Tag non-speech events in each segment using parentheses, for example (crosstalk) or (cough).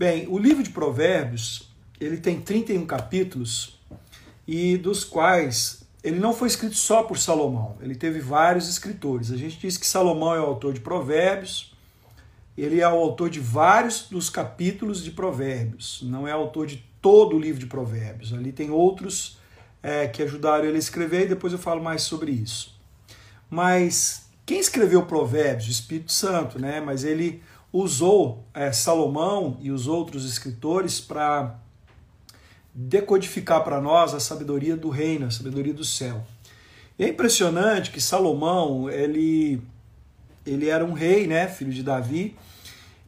Bem, o livro de Provérbios, ele tem 31 capítulos e dos quais ele não foi escrito só por Salomão, ele teve vários escritores. A gente diz que Salomão é o autor de Provérbios, ele é o autor de vários dos capítulos de Provérbios, não é autor de todo o livro de Provérbios. Ali tem outros é, que ajudaram ele a escrever e depois eu falo mais sobre isso. Mas quem escreveu Provérbios? O Espírito Santo, né? Mas ele usou é, Salomão e os outros escritores para decodificar para nós a sabedoria do reino, a sabedoria do céu. E é impressionante que Salomão, ele, ele era um rei, né, filho de Davi,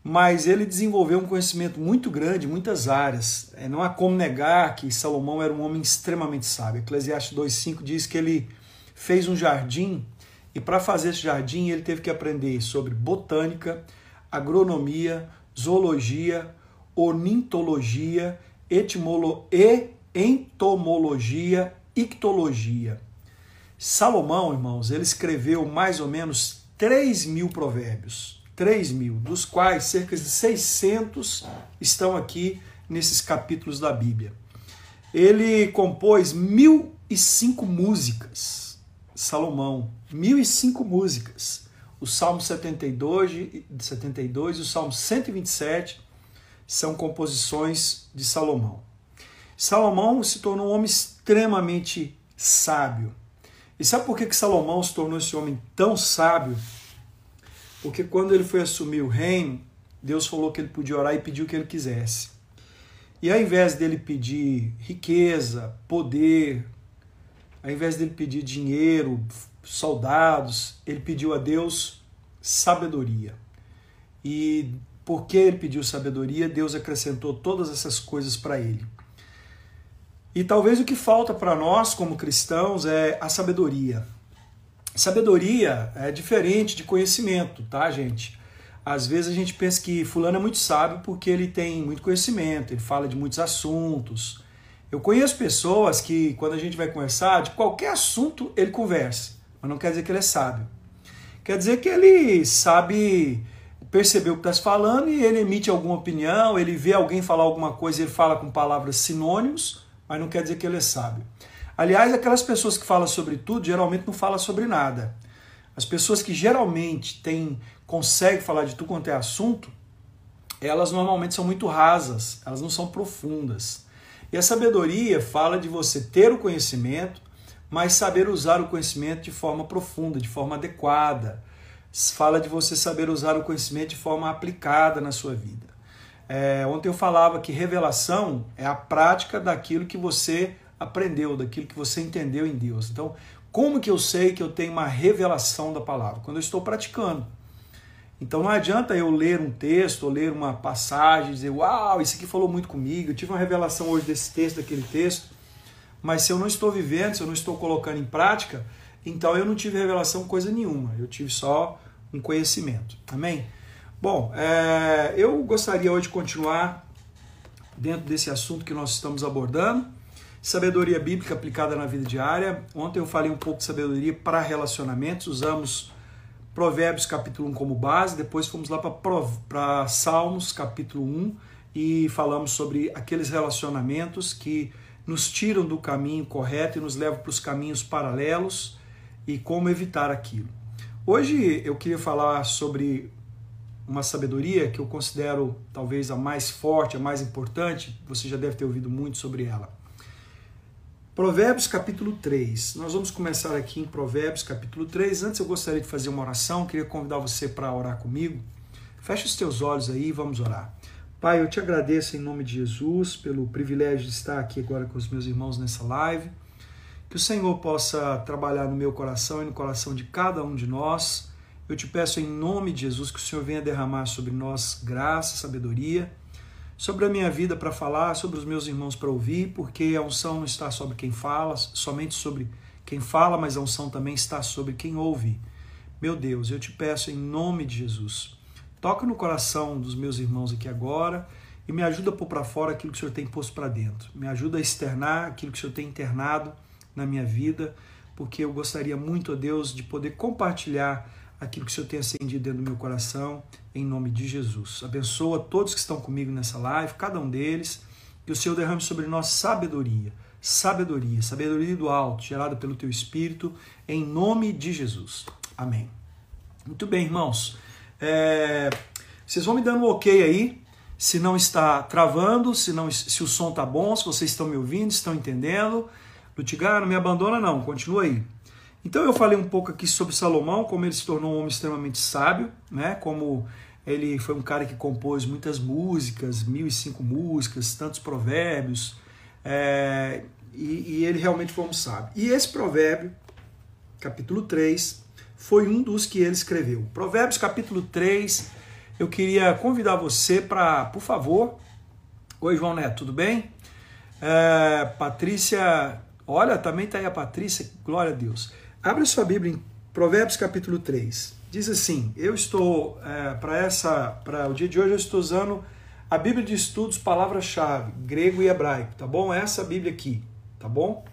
mas ele desenvolveu um conhecimento muito grande em muitas áreas. É, não há como negar que Salomão era um homem extremamente sábio. Eclesiastes 2,5 diz que ele fez um jardim e para fazer esse jardim ele teve que aprender sobre botânica, agronomia, zoologia, ornitologia, etimolo, e entomologia, ictologia. Salomão, irmãos, ele escreveu mais ou menos 3 mil provérbios, 3 mil, dos quais cerca de 600 estão aqui nesses capítulos da Bíblia. Ele compôs 1005 músicas, Salomão, 1005 músicas o Salmo 72, 72 e o Salmo 127 são composições de Salomão. Salomão se tornou um homem extremamente sábio. E sabe por que, que Salomão se tornou esse homem tão sábio? Porque quando ele foi assumir o reino, Deus falou que ele podia orar e pediu o que ele quisesse. E ao invés dele pedir riqueza, poder, ao invés dele pedir dinheiro, soldados, ele pediu a Deus sabedoria. E porque ele pediu sabedoria, Deus acrescentou todas essas coisas para ele. E talvez o que falta para nós como cristãos é a sabedoria. Sabedoria é diferente de conhecimento, tá, gente? Às vezes a gente pensa que fulano é muito sábio porque ele tem muito conhecimento, ele fala de muitos assuntos. Eu conheço pessoas que, quando a gente vai conversar, de qualquer assunto ele conversa mas não quer dizer que ele é sábio. Quer dizer que ele sabe perceber o que está se falando e ele emite alguma opinião, ele vê alguém falar alguma coisa e ele fala com palavras sinônimos, mas não quer dizer que ele é sábio. Aliás, aquelas pessoas que falam sobre tudo geralmente não falam sobre nada. As pessoas que geralmente têm, conseguem falar de tudo quanto é assunto, elas normalmente são muito rasas, elas não são profundas. E a sabedoria fala de você ter o conhecimento, mas saber usar o conhecimento de forma profunda, de forma adequada. Fala de você saber usar o conhecimento de forma aplicada na sua vida. É, ontem eu falava que revelação é a prática daquilo que você aprendeu, daquilo que você entendeu em Deus. Então, como que eu sei que eu tenho uma revelação da palavra? Quando eu estou praticando. Então não adianta eu ler um texto ou ler uma passagem e dizer, uau, isso aqui falou muito comigo, eu tive uma revelação hoje desse texto, daquele texto. Mas se eu não estou vivendo, se eu não estou colocando em prática, então eu não tive revelação coisa nenhuma. Eu tive só um conhecimento. Amém? Bom, é, eu gostaria hoje de continuar dentro desse assunto que nós estamos abordando. Sabedoria bíblica aplicada na vida diária. Ontem eu falei um pouco de sabedoria para relacionamentos, usamos Provérbios capítulo 1 como base, depois fomos lá para Salmos capítulo 1 e falamos sobre aqueles relacionamentos que nos tiram do caminho correto e nos levam para os caminhos paralelos e como evitar aquilo. Hoje eu queria falar sobre uma sabedoria que eu considero talvez a mais forte, a mais importante, você já deve ter ouvido muito sobre ela. Provérbios capítulo 3. Nós vamos começar aqui em Provérbios capítulo 3. Antes eu gostaria de fazer uma oração, queria convidar você para orar comigo. Feche os teus olhos aí e vamos orar. Pai, eu te agradeço em nome de Jesus pelo privilégio de estar aqui agora com os meus irmãos nessa live. Que o Senhor possa trabalhar no meu coração e no coração de cada um de nós. Eu te peço em nome de Jesus que o Senhor venha derramar sobre nós graça, sabedoria, sobre a minha vida para falar, sobre os meus irmãos para ouvir, porque a unção não está sobre quem fala, somente sobre quem fala, mas a unção também está sobre quem ouve. Meu Deus, eu te peço em nome de Jesus Toca no coração dos meus irmãos aqui agora e me ajuda a pôr para fora aquilo que o Senhor tem posto para dentro. Me ajuda a externar aquilo que o Senhor tem internado na minha vida, porque eu gostaria muito, ó Deus, de poder compartilhar aquilo que o Senhor tem acendido dentro do meu coração, em nome de Jesus. Abençoa todos que estão comigo nessa live, cada um deles, que o Senhor derrame sobre nós sabedoria, sabedoria, sabedoria do alto, gerada pelo teu Espírito, em nome de Jesus. Amém. Muito bem, irmãos. É... Vocês vão me dando um ok aí, se não está travando, se, não, se o som está bom, se vocês estão me ouvindo, estão entendendo. Lutigar, não me abandona não, continua aí. Então eu falei um pouco aqui sobre Salomão, como ele se tornou um homem extremamente sábio, né? Como ele foi um cara que compôs muitas músicas, mil e cinco músicas, tantos provérbios, é, e, e, ele realmente foi um sábio. E esse provérbio, capítulo 3, foi um dos que ele escreveu. Provérbios, capítulo 3, eu queria convidar você para, por favor. Oi, João Neto, tudo bem? É, Patrícia, olha, também está aí a Patrícia, glória a Deus. Abre sua Bíblia em Provérbios capítulo 3. Diz assim: Eu estou, é, para essa para o dia de hoje, eu estou usando a Bíblia de Estudos, palavra-chave, grego e hebraico, tá bom? Essa Bíblia aqui, tá bom?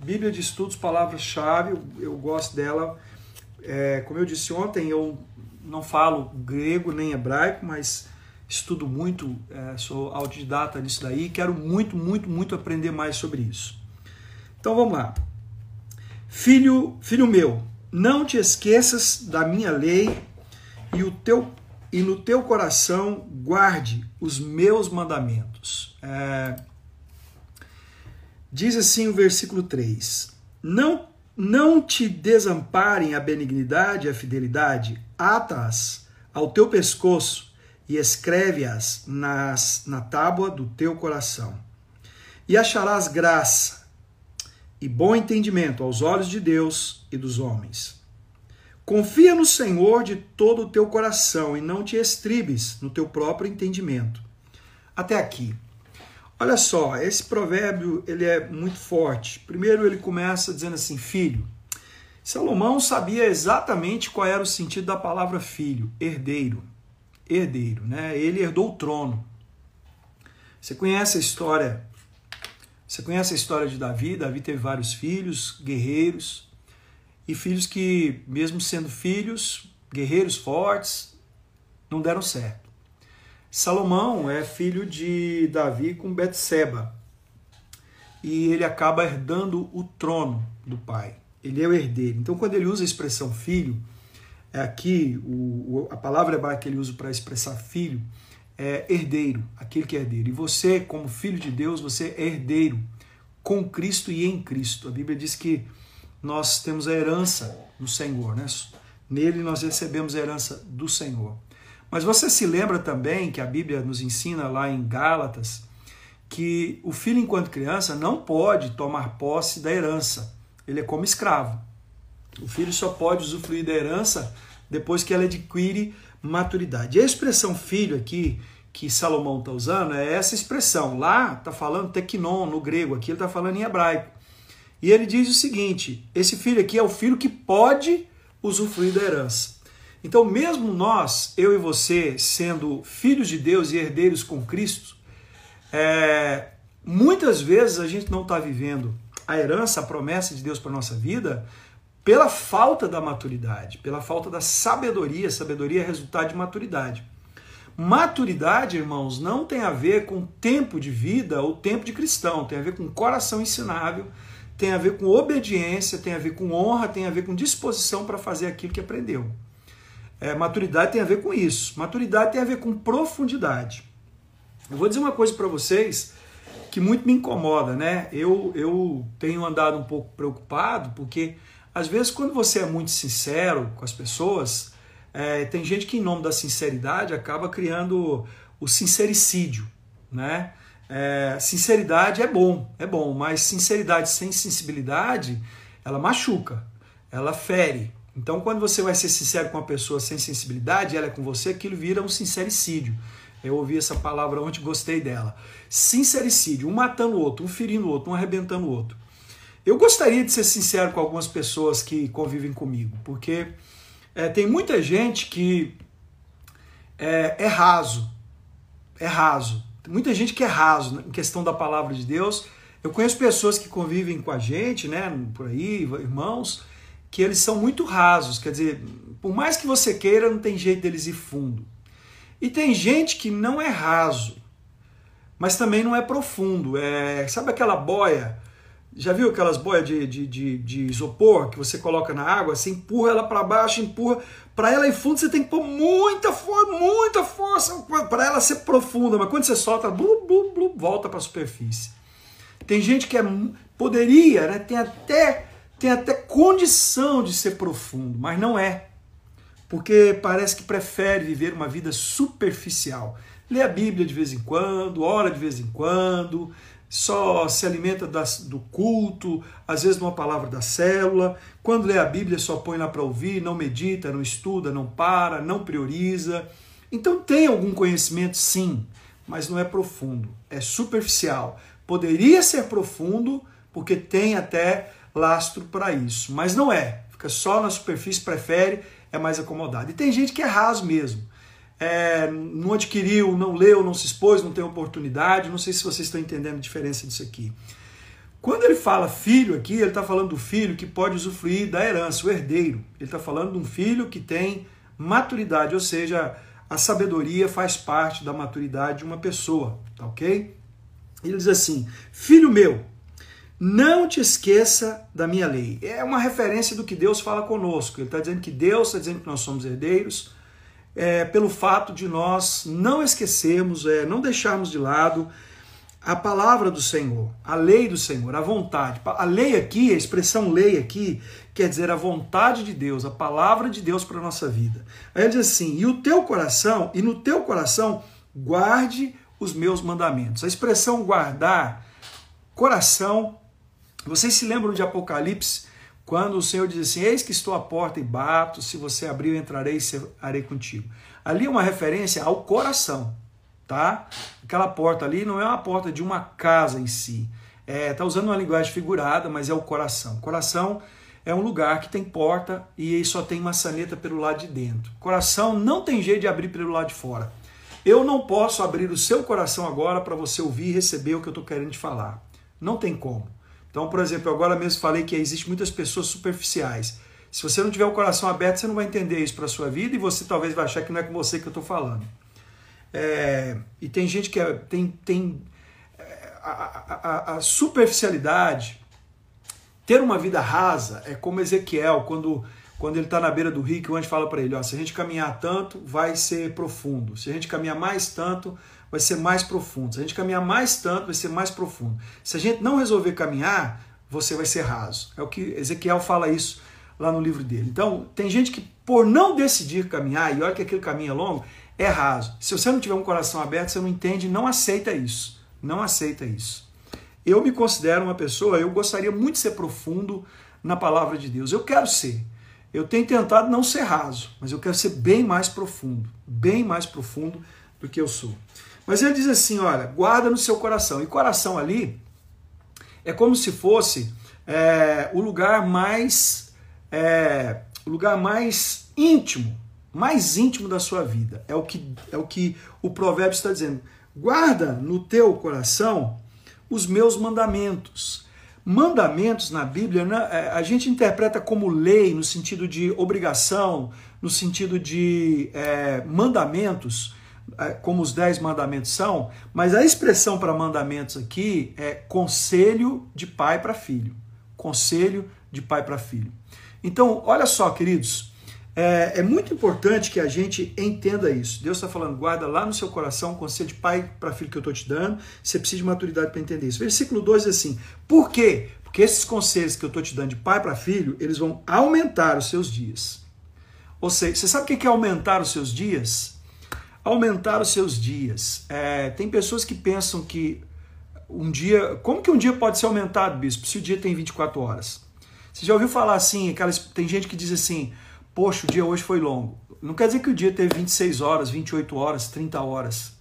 Bíblia de Estudos, palavra-chave, eu, gosto dela. É, como eu disse ontem, eu não falo grego nem hebraico, mas estudo muito, é, sou autodidata nisso daí, quero muito, muito, muito aprender mais sobre isso. Então vamos lá. Filho, filho meu, não te esqueças da minha lei e, o teu, e no teu coração guarde os meus mandamentos. É, diz assim o versículo 3: Não, não te desamparem a benignidade e a fidelidade, ata-as ao teu pescoço e escreve-as na tábua do teu coração. E acharás graça e bom entendimento aos olhos de Deus e dos homens. Confia no Senhor de todo o teu coração e não te estribes no teu próprio entendimento. Até aqui. Olha só, esse provérbio ele é muito forte. Primeiro ele começa dizendo assim: filho. Salomão sabia exatamente qual era o sentido da palavra filho, herdeiro. Herdeiro, né? Ele herdou o trono. Você conhece a história você conhece a história de Davi? Davi teve vários filhos, guerreiros, e filhos que, mesmo sendo filhos, guerreiros fortes, não deram certo. Salomão é filho de Davi com Betseba, e ele acaba herdando o trono do pai. Ele é o herdeiro. Então, quando ele usa a expressão filho, é aqui o, a palavra hebraica que ele usa para expressar filho é herdeiro, aquele que é herdeiro. E você, como filho de Deus, você é herdeiro com Cristo e em Cristo. A Bíblia diz que nós temos a herança no Senhor, né? Nele nós recebemos a herança do Senhor. Mas você se lembra também que a Bíblia nos ensina lá em Gálatas que o filho, enquanto criança, não pode tomar posse da herança. Ele é como escravo. O filho só pode usufruir da herança depois que ela adquire maturidade. E a expressão filho aqui, que Salomão está usando, é essa expressão. Lá está falando teknon no grego, aqui ele está falando em hebraico. E ele diz o seguinte: esse filho aqui é o filho que pode usufruir da herança. Então, mesmo nós, eu e você, sendo filhos de Deus e herdeiros com Cristo, é, muitas vezes a gente não está vivendo a herança, a promessa de Deus para nossa vida, pela falta da maturidade, pela falta da sabedoria. Sabedoria é resultado de maturidade. Maturidade, irmãos, não tem a ver com tempo de vida ou tempo de cristão, tem a ver com coração ensinável, tem a ver com obediência, tem a ver com honra, tem a ver com disposição para fazer aquilo que aprendeu. É, maturidade tem a ver com isso. Maturidade tem a ver com profundidade. Eu vou dizer uma coisa para vocês que muito me incomoda, né? Eu, eu tenho andado um pouco preocupado porque às vezes, quando você é muito sincero com as pessoas, é, tem gente que, em nome da sinceridade, acaba criando o sincericídio, né? É, sinceridade é bom, é bom, mas sinceridade sem sensibilidade, ela machuca, ela fere. Então, quando você vai ser sincero com uma pessoa sem sensibilidade, ela é com você, aquilo vira um sincericídio. Eu ouvi essa palavra ontem, gostei dela. Sincericídio, um matando o outro, um ferindo o outro, um arrebentando o outro. Eu gostaria de ser sincero com algumas pessoas que convivem comigo, porque é, tem muita gente que é, é, raso, é raso. Tem muita gente que é raso em questão da palavra de Deus. Eu conheço pessoas que convivem com a gente, né, por aí, irmãos, que eles são muito rasos, quer dizer, por mais que você queira, não tem jeito deles ir fundo. E tem gente que não é raso, mas também não é profundo. É, sabe aquela boia? Já viu aquelas boias de, de, de, de isopor que você coloca na água? Você empurra ela para baixo, empurra. Para ela ir fundo, você tem que pôr muita força, muita força para ela ser profunda. Mas quando você solta, blu, blu, blu, volta para a superfície. Tem gente que é, poderia, né, tem, até, tem até condição de ser profundo, mas não é. Porque parece que prefere viver uma vida superficial. Lê a Bíblia de vez em quando, ora de vez em quando, só se alimenta das, do culto, às vezes de uma palavra da célula. Quando lê a Bíblia, só põe lá para ouvir, não medita, não estuda, não para, não prioriza. Então tem algum conhecimento, sim, mas não é profundo, é superficial. Poderia ser profundo, porque tem até lastro para isso, mas não é. Fica só na superfície, prefere, é mais acomodado. E tem gente que é raso mesmo. É, não adquiriu, não leu, não se expôs, não tem oportunidade. Não sei se vocês estão entendendo a diferença disso aqui. Quando ele fala filho aqui, ele está falando do filho que pode usufruir da herança, o herdeiro. Ele está falando de um filho que tem maturidade, ou seja, a sabedoria faz parte da maturidade de uma pessoa, tá ok? Ele diz assim: Filho meu, não te esqueça da minha lei. É uma referência do que Deus fala conosco. Ele está dizendo que Deus está dizendo que nós somos herdeiros, é, pelo fato de nós não esquecermos, é, não deixarmos de lado a palavra do Senhor, a lei do Senhor, a vontade. A lei aqui, a expressão lei aqui, quer dizer a vontade de Deus, a palavra de Deus para a nossa vida. Aí ele diz assim: e o teu coração, e no teu coração guarde os meus mandamentos. A expressão guardar, coração, vocês se lembram de Apocalipse, quando o Senhor diz assim: Eis que estou à porta e bato, se você abrir, eu entrarei e serei contigo. Ali é uma referência ao coração, tá? Aquela porta ali não é uma porta de uma casa em si. É, tá usando uma linguagem figurada, mas é o coração. Coração é um lugar que tem porta e só tem maçaneta pelo lado de dentro. Coração não tem jeito de abrir pelo lado de fora. Eu não posso abrir o seu coração agora para você ouvir e receber o que eu estou querendo te falar. Não tem como. Então, por exemplo, agora mesmo falei que existem muitas pessoas superficiais. Se você não tiver o coração aberto, você não vai entender isso para sua vida e você talvez vai achar que não é com você que eu estou falando. É, e tem gente que é, tem, tem é, a, a, a, superficialidade, ter uma vida rasa, é como Ezequiel, quando quando ele está na beira do rio, que o anjo fala para ele: ó, se a gente caminhar tanto, vai ser profundo. Se a gente caminhar mais tanto, vai ser mais profundo. Se a gente caminhar mais tanto, vai ser mais profundo. Se a gente não resolver caminhar, você vai ser raso. É o que Ezequiel fala isso lá no livro dele. Então, tem gente que, por não decidir caminhar, e olha que aquele caminho é longo, é raso. Se você não tiver um coração aberto, você não entende, não aceita isso. Não aceita isso. Eu me considero uma pessoa, eu gostaria muito de ser profundo na palavra de Deus. Eu quero ser. Eu tenho tentado não ser raso, mas eu quero ser bem mais profundo, bem mais profundo do que eu sou. Mas ele diz assim: olha, guarda no seu coração. E coração ali é como se fosse é, o lugar mais é, o lugar mais íntimo, mais íntimo da sua vida. É o que é o que o provérbio está dizendo. Guarda no teu coração os meus mandamentos. Mandamentos na Bíblia, né, é, a gente interpreta como lei, no sentido de obrigação, no sentido de é, mandamentos, como os dez mandamentos são, mas a expressão para mandamentos aqui é conselho de pai para filho. Conselho de pai para filho. Então, olha só, queridos, é, é, muito importante que a gente entenda isso. Deus está falando, guarda lá no seu coração o conselho de pai para filho que eu estou te dando. Você precisa de maturidade para entender isso. Versículo 2 diz assim: Por quê? Porque esses conselhos que eu estou te dando de pai para filho, eles vão aumentar os seus dias. Ou seja, você sabe o que é aumentar os seus dias? Aumentar os seus dias. É, tem pessoas que pensam que um dia. Como que um dia pode ser aumentado, bispo, se o dia tem 24 horas? Você já ouviu falar assim? Aquelas, tem gente que diz assim poxa, o dia hoje foi longo. Não quer dizer que o dia teve 26 horas, 28 horas, 30 horas.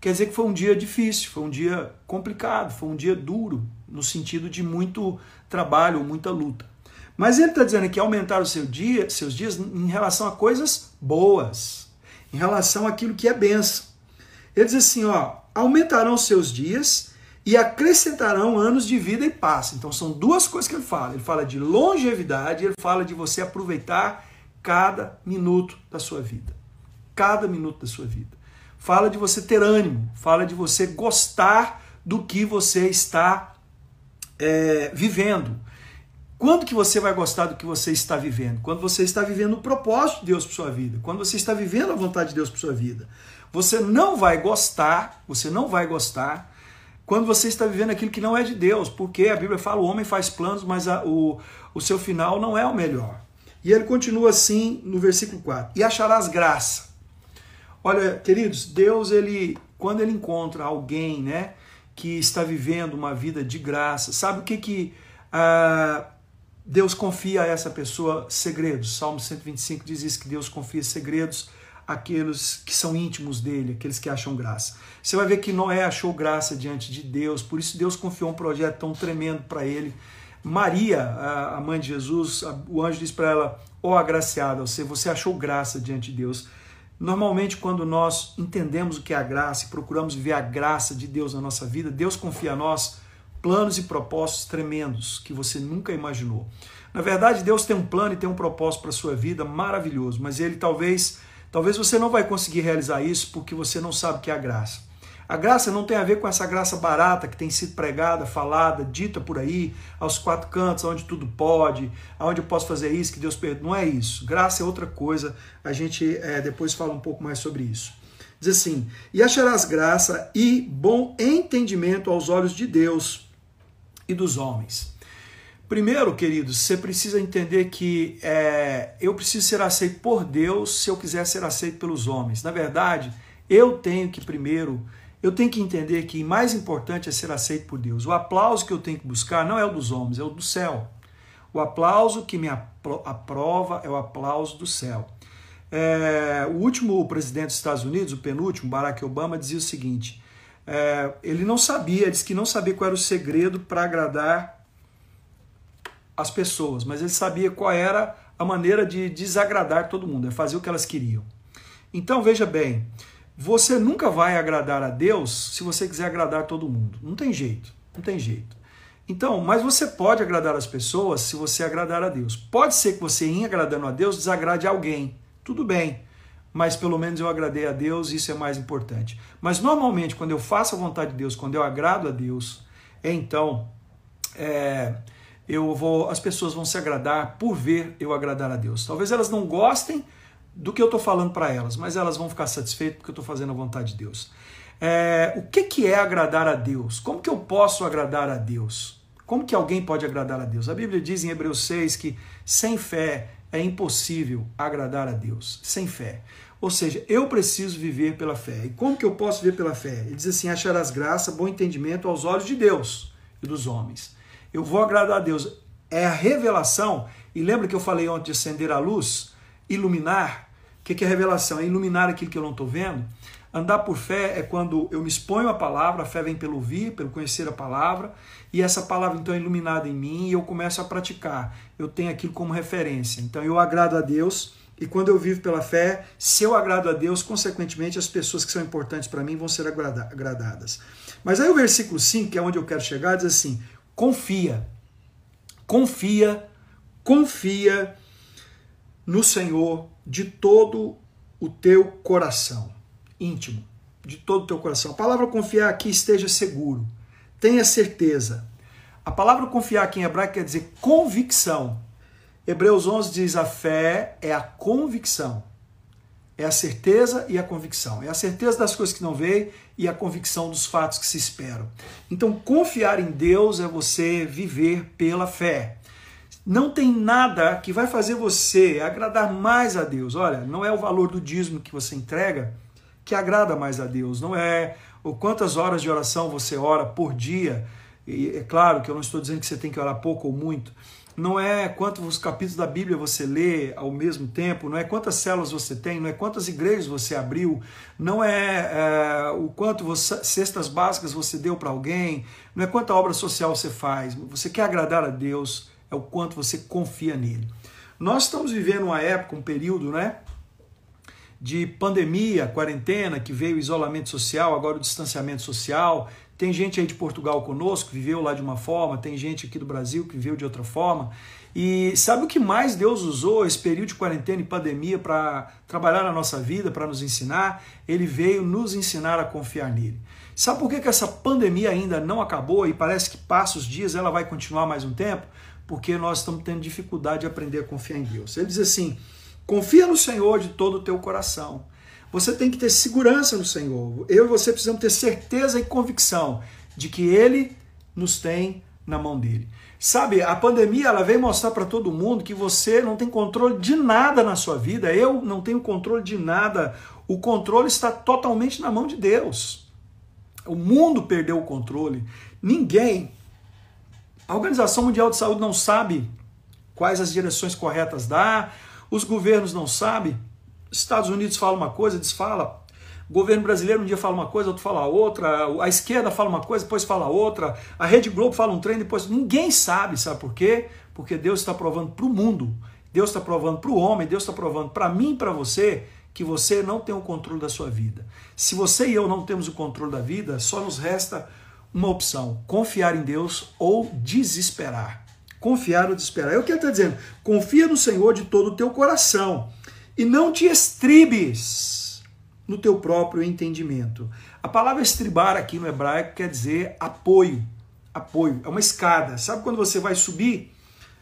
Quer dizer que foi um dia difícil, foi um dia complicado, foi um dia duro, no sentido de muito trabalho, muita luta. Mas ele está dizendo que aumentar o seu dia, seus dias em relação a coisas boas, em relação àquilo que é benção. Ele diz assim, ó, aumentarão seus dias e acrescentarão anos de vida e paz. Então são duas coisas que ele fala. Ele fala de longevidade, ele fala de você aproveitar cada minuto da sua vida. Cada minuto da sua vida. Fala de você ter ânimo, fala de você gostar do que você está é, vivendo. Quando que você vai gostar do que você está vivendo? Quando você está vivendo o propósito de Deus para sua vida, quando você está vivendo a vontade de Deus para sua vida. Você não vai gostar, você não vai gostar quando você está vivendo aquilo que não é de Deus, porque a Bíblia fala: o homem faz planos, mas a, o, o seu final não é o melhor. E ele continua assim no versículo 4: E acharás graça. Olha, queridos, Deus, ele, quando ele encontra alguém, né, que está vivendo uma vida de graça, sabe o que que ah, Deus confia a essa pessoa? Segredos. Salmo 125 diz isso, que Deus confia segredos àqueles que são íntimos dele, aqueles que acham graça. Você vai ver que Noé achou graça diante de Deus, por isso Deus confiou um projeto tão tremendo para ele. Maria, a mãe de Jesus, o anjo diz para ela: Ó oh, agraciada, você, você achou graça diante de Deus. Normalmente, quando nós entendemos o que é a graça e procuramos viver a graça de Deus na nossa vida, Deus confia a nós planos e propósitos tremendos que você nunca imaginou. Na verdade, Deus tem um plano e tem um propósito para a sua vida maravilhoso, mas ele talvez, talvez você não vai conseguir realizar isso porque você não sabe o que é a graça. A graça não tem a ver com essa graça barata que tem sido pregada, falada, dita por aí, aos quatro cantos, onde tudo pode, aonde eu posso fazer isso, que Deus perdoa. Não é isso. Graça é outra coisa. A gente é, depois fala um pouco mais sobre isso. Diz assim: E acharás graça e bom entendimento aos olhos de Deus e dos homens. Primeiro, queridos, você precisa entender que é, eu preciso ser aceito por Deus se eu quiser ser aceito pelos homens. Na verdade, eu tenho que primeiro eu tenho que entender que mais importante é ser aceito por Deus. O aplauso que eu tenho que buscar não é o dos homens, é o do céu. O aplauso que me aprova é o aplauso do céu. É, o último presidente dos Estados Unidos, o penúltimo, Barack Obama, dizia o seguinte: é, ele não sabia, disse que não sabia qual era o segredo para agradar as pessoas, mas ele sabia qual era a maneira de desagradar todo mundo, é fazer o que elas queriam. Então veja bem, você nunca vai agradar a Deus se você quiser agradar todo mundo. Não tem jeito, não tem jeito. Então, mas você pode agradar as pessoas se você agradar a Deus. Pode ser que você, em agradando a Deus, desagrade alguém. Tudo bem, mas pelo menos eu agradei a Deus, isso é mais importante. Mas normalmente, quando eu faço a vontade de Deus, quando eu agrado a Deus, então é, eu vou, as pessoas vão se agradar por ver eu agradar a Deus. Talvez elas não gostem do que eu estou falando para elas, mas elas vão ficar satisfeitas porque eu estou fazendo a vontade de Deus. É, o que, que é agradar a Deus? Como que eu posso agradar a Deus? Como que alguém pode agradar a Deus? A Bíblia diz em Hebreus 6 que sem fé é impossível agradar a Deus. Sem fé. Ou seja, eu preciso viver pela fé. E como que eu posso viver pela fé? Ele diz assim: acharás graça, bom entendimento aos olhos de Deus e dos homens. Eu vou agradar a Deus. É a revelação. E lembra que eu falei ontem de acender a luz, iluminar o que é revelação? É iluminar aquilo que eu não estou vendo. Andar por fé é quando eu me exponho à palavra, a fé vem pelo ouvir, pelo conhecer a palavra, e essa palavra então é iluminada em mim e eu começo a praticar. Eu tenho aquilo como referência. Então eu agrado a Deus, e quando eu vivo pela fé, se eu agrado a Deus, consequentemente as pessoas que são importantes para mim vão ser agradadas. Mas aí o versículo 5, que é onde eu quero chegar, diz assim: confia, confia, confia no Senhor de todo o teu coração, íntimo, de todo o teu coração. A palavra confiar aqui esteja seguro, tenha certeza. A palavra confiar aqui em hebraico quer dizer convicção. Hebreus 11 diz: a fé é a convicção. É a certeza e a convicção. É a certeza das coisas que não veem e a convicção dos fatos que se esperam. Então, confiar em Deus é você viver pela fé. Não tem nada que vai fazer você agradar mais a Deus. Olha, não é o valor do dízimo que você entrega que agrada mais a Deus, não é o quantas horas de oração você ora por dia. E é claro que eu não estou dizendo que você tem que orar pouco ou muito. Não é quantos capítulos da Bíblia você lê ao mesmo tempo, não é quantas células você tem, não é quantas igrejas você abriu, não é, é o quanto você, cestas básicas você deu para alguém, não é quanta obra social você faz. Você quer agradar a Deus, é o quanto você confia nele. Nós estamos vivendo uma época, um período, né? De pandemia, quarentena, que veio o isolamento social, agora o distanciamento social, Tem gente aí de Portugal conosco, que viveu lá de uma forma, tem gente aqui do Brasil que viveu de outra forma. E sabe o que mais Deus usou esse período de quarentena e pandemia para trabalhar na nossa vida, para nos ensinar? Ele veio nos ensinar a confiar nele. Sabe por que, que essa pandemia ainda não acabou e parece que passa os dias, ela vai continuar mais um tempo? Porque nós estamos tendo dificuldade de aprender a confiar em Deus. Ele diz assim: confia no Senhor de todo o teu coração. Você tem que ter segurança no Senhor. Eu e você precisamos ter certeza e convicção de que Ele nos tem na mão dele. Sabe, a pandemia ela veio mostrar para todo mundo que você não tem controle de nada na sua vida. Eu não tenho controle de nada. O controle está totalmente na mão de Deus. O mundo perdeu o controle. Ninguém. A Organização Mundial de Saúde não sabe quais as direções corretas dá. Os governos não sabem. Estados Unidos fala uma coisa, desfala. O governo brasileiro um dia fala uma coisa, outro fala outra, a esquerda fala uma coisa, depois fala outra, a Rede Globo fala um trem, depois. Ninguém sabe, sabe por quê? Porque Deus está provando para o mundo, Deus está provando para o homem, Deus está provando para mim e para você que você não tem o controle da sua vida. Se você e eu não temos o controle da vida, só nos resta uma opção: confiar em Deus ou desesperar. Confiar ou desesperar. É o que ele está dizendo. Confia no Senhor de todo o teu coração e não te estribes no teu próprio entendimento. A palavra estribar aqui no hebraico quer dizer apoio. Apoio, é uma escada. Sabe quando você vai subir?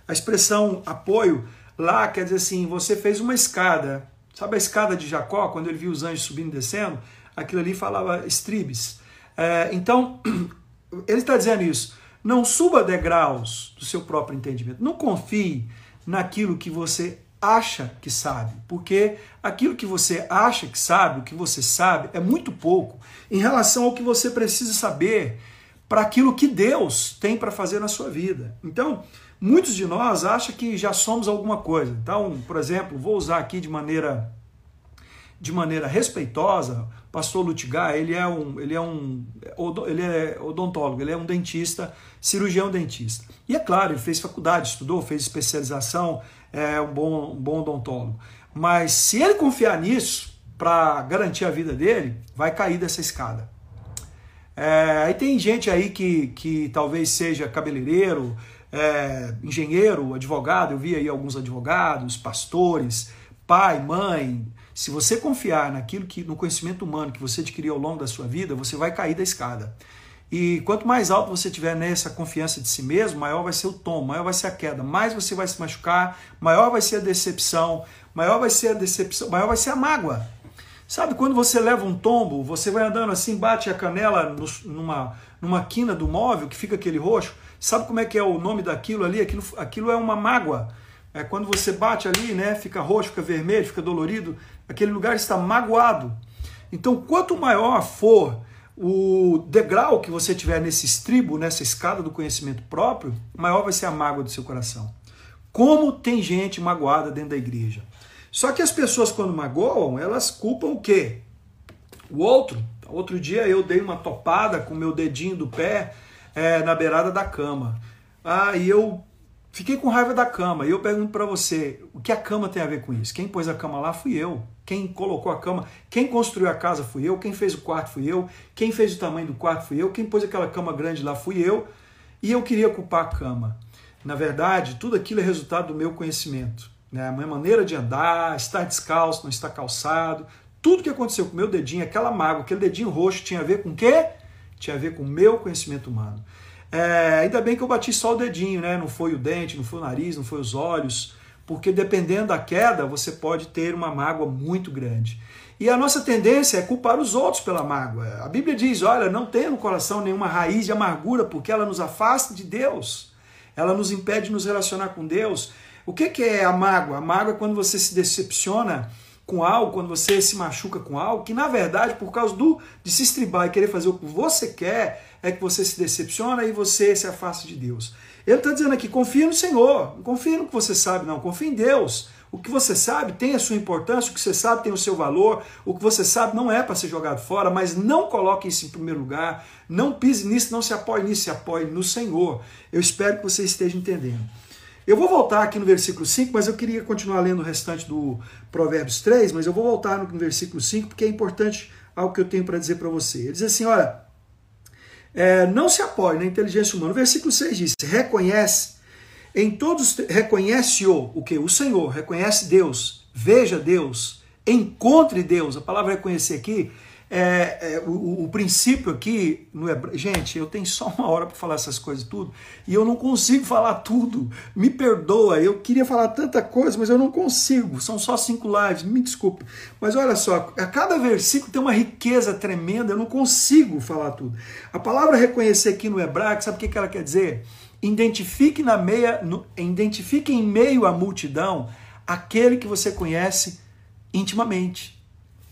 A expressão apoio lá quer dizer assim, você fez uma escada. Sabe a escada de Jacó, quando ele viu os anjos subindo e descendo? Aquilo ali falava estribes. É, então, (clears throat) ele está dizendo isso. Não suba degraus do seu próprio entendimento. Não confie naquilo que você acha que sabe, porque aquilo que você acha que sabe, o que você sabe, é muito pouco em relação ao que você precisa saber para aquilo que Deus tem para fazer na sua vida. Então, muitos de nós acham que já somos alguma coisa. Então, por exemplo, vou usar aqui de maneira de maneira respeitosa, pastor Lutigar, ele é um, ele é um, ele é odontólogo, ele é um dentista, cirurgião dentista. E é claro, ele fez faculdade, estudou, fez especialização, é um bom, um bom odontólogo. Mas se ele confiar nisso para garantir a vida dele, vai cair dessa escada. É, aí tem gente aí que, que talvez seja cabeleireiro, é, engenheiro, advogado, eu vi aí alguns advogados, pastores, pai, mãe. Se você confiar naquilo que, no conhecimento humano que você adquiriu ao longo da sua vida, você vai cair da escada. E quanto mais alto você tiver nessa confiança de si mesmo, maior vai ser o tom, maior vai ser a queda, mais você vai se machucar, maior vai ser a decepção, maior vai ser a decepção, maior vai ser a mágoa. Sabe quando você leva um tombo, você vai andando assim, bate a canela no, numa, numa quina do móvel que fica aquele roxo, sabe como é que é o nome daquilo ali? Aquilo, aquilo é uma mágoa. É quando você bate ali, né, fica roxo, fica vermelho, fica dolorido, aquele lugar está magoado. Então, quanto maior for o degrau que você tiver nesse estribo, nessa escada do conhecimento próprio, maior vai ser a mágoa do seu coração. Como tem gente magoada dentro da igreja. Só que as pessoas, quando magoam, elas culpam o quê? O outro. Outro dia eu dei uma topada com meu dedinho do pé é, na beirada da cama. Ah, e eu fiquei com raiva da cama. E eu pergunto para você, o que a cama tem a ver com isso? Quem pôs a cama lá fui eu. Quem colocou a cama, quem construiu a casa fui eu, quem fez o quarto fui eu, quem fez o tamanho do quarto fui eu, quem pôs aquela cama grande lá fui eu, e eu queria culpar a cama. Na verdade, tudo aquilo é resultado do meu conhecimento. Né? A minha maneira de andar, estar descalço, não estar calçado, tudo que aconteceu com o meu dedinho, aquela mágoa, aquele dedinho roxo, tinha a ver com o quê? Tinha a ver com o meu conhecimento humano. É, ainda bem que eu bati só o dedinho, né? Não foi o dente, não foi o nariz, não foi os olhos porque dependendo da queda, você pode ter uma mágoa muito grande. E a nossa tendência é culpar os outros pela mágoa. A Bíblia diz: olha, não tenha no coração nenhuma raiz de amargura, porque ela nos afasta de Deus. Ela nos impede de nos relacionar com Deus. O que é a mágoa? A mágoa é quando você se decepciona com algo, quando você se machuca com algo, que na verdade, por causa do, de se estribar e querer fazer o que você quer, é que você se decepciona e você se afasta de Deus. Ele está dizendo aqui: confia no Senhor, confia no que você sabe, não, confia em Deus. O que você sabe tem a sua importância, o que você sabe tem o seu valor, o que você sabe não é para ser jogado fora, mas não coloque isso em primeiro lugar, não pise nisso, não se apoie nisso, se apoie no Senhor. Eu espero que você esteja entendendo. Eu vou voltar aqui no versículo 5, mas eu queria continuar lendo o restante do Provérbios 3, mas eu vou voltar no versículo 5 porque é importante algo que eu tenho para dizer para você. Ele diz assim: olha, é, não se apoie na inteligência humana. O versículo 6 diz: reconhece em todos, reconhece-o, o que? O Senhor, reconhece Deus, veja Deus, encontre Deus. A palavra reconhecer aqui é, é, o, o, princípio aqui no hebraico. Gente, eu tenho só uma hora para falar essas coisas tudo e eu não consigo falar tudo. Me perdoa, eu queria falar tanta coisa, mas eu não consigo. São só cinco lives, me desculpe. Mas olha só, a cada versículo tem uma riqueza tremenda, eu não consigo falar tudo. A palavra reconhecer aqui no hebraico, sabe o que, que ela quer dizer? Identifique, na meia, no, identifique em meio à multidão aquele que você conhece intimamente.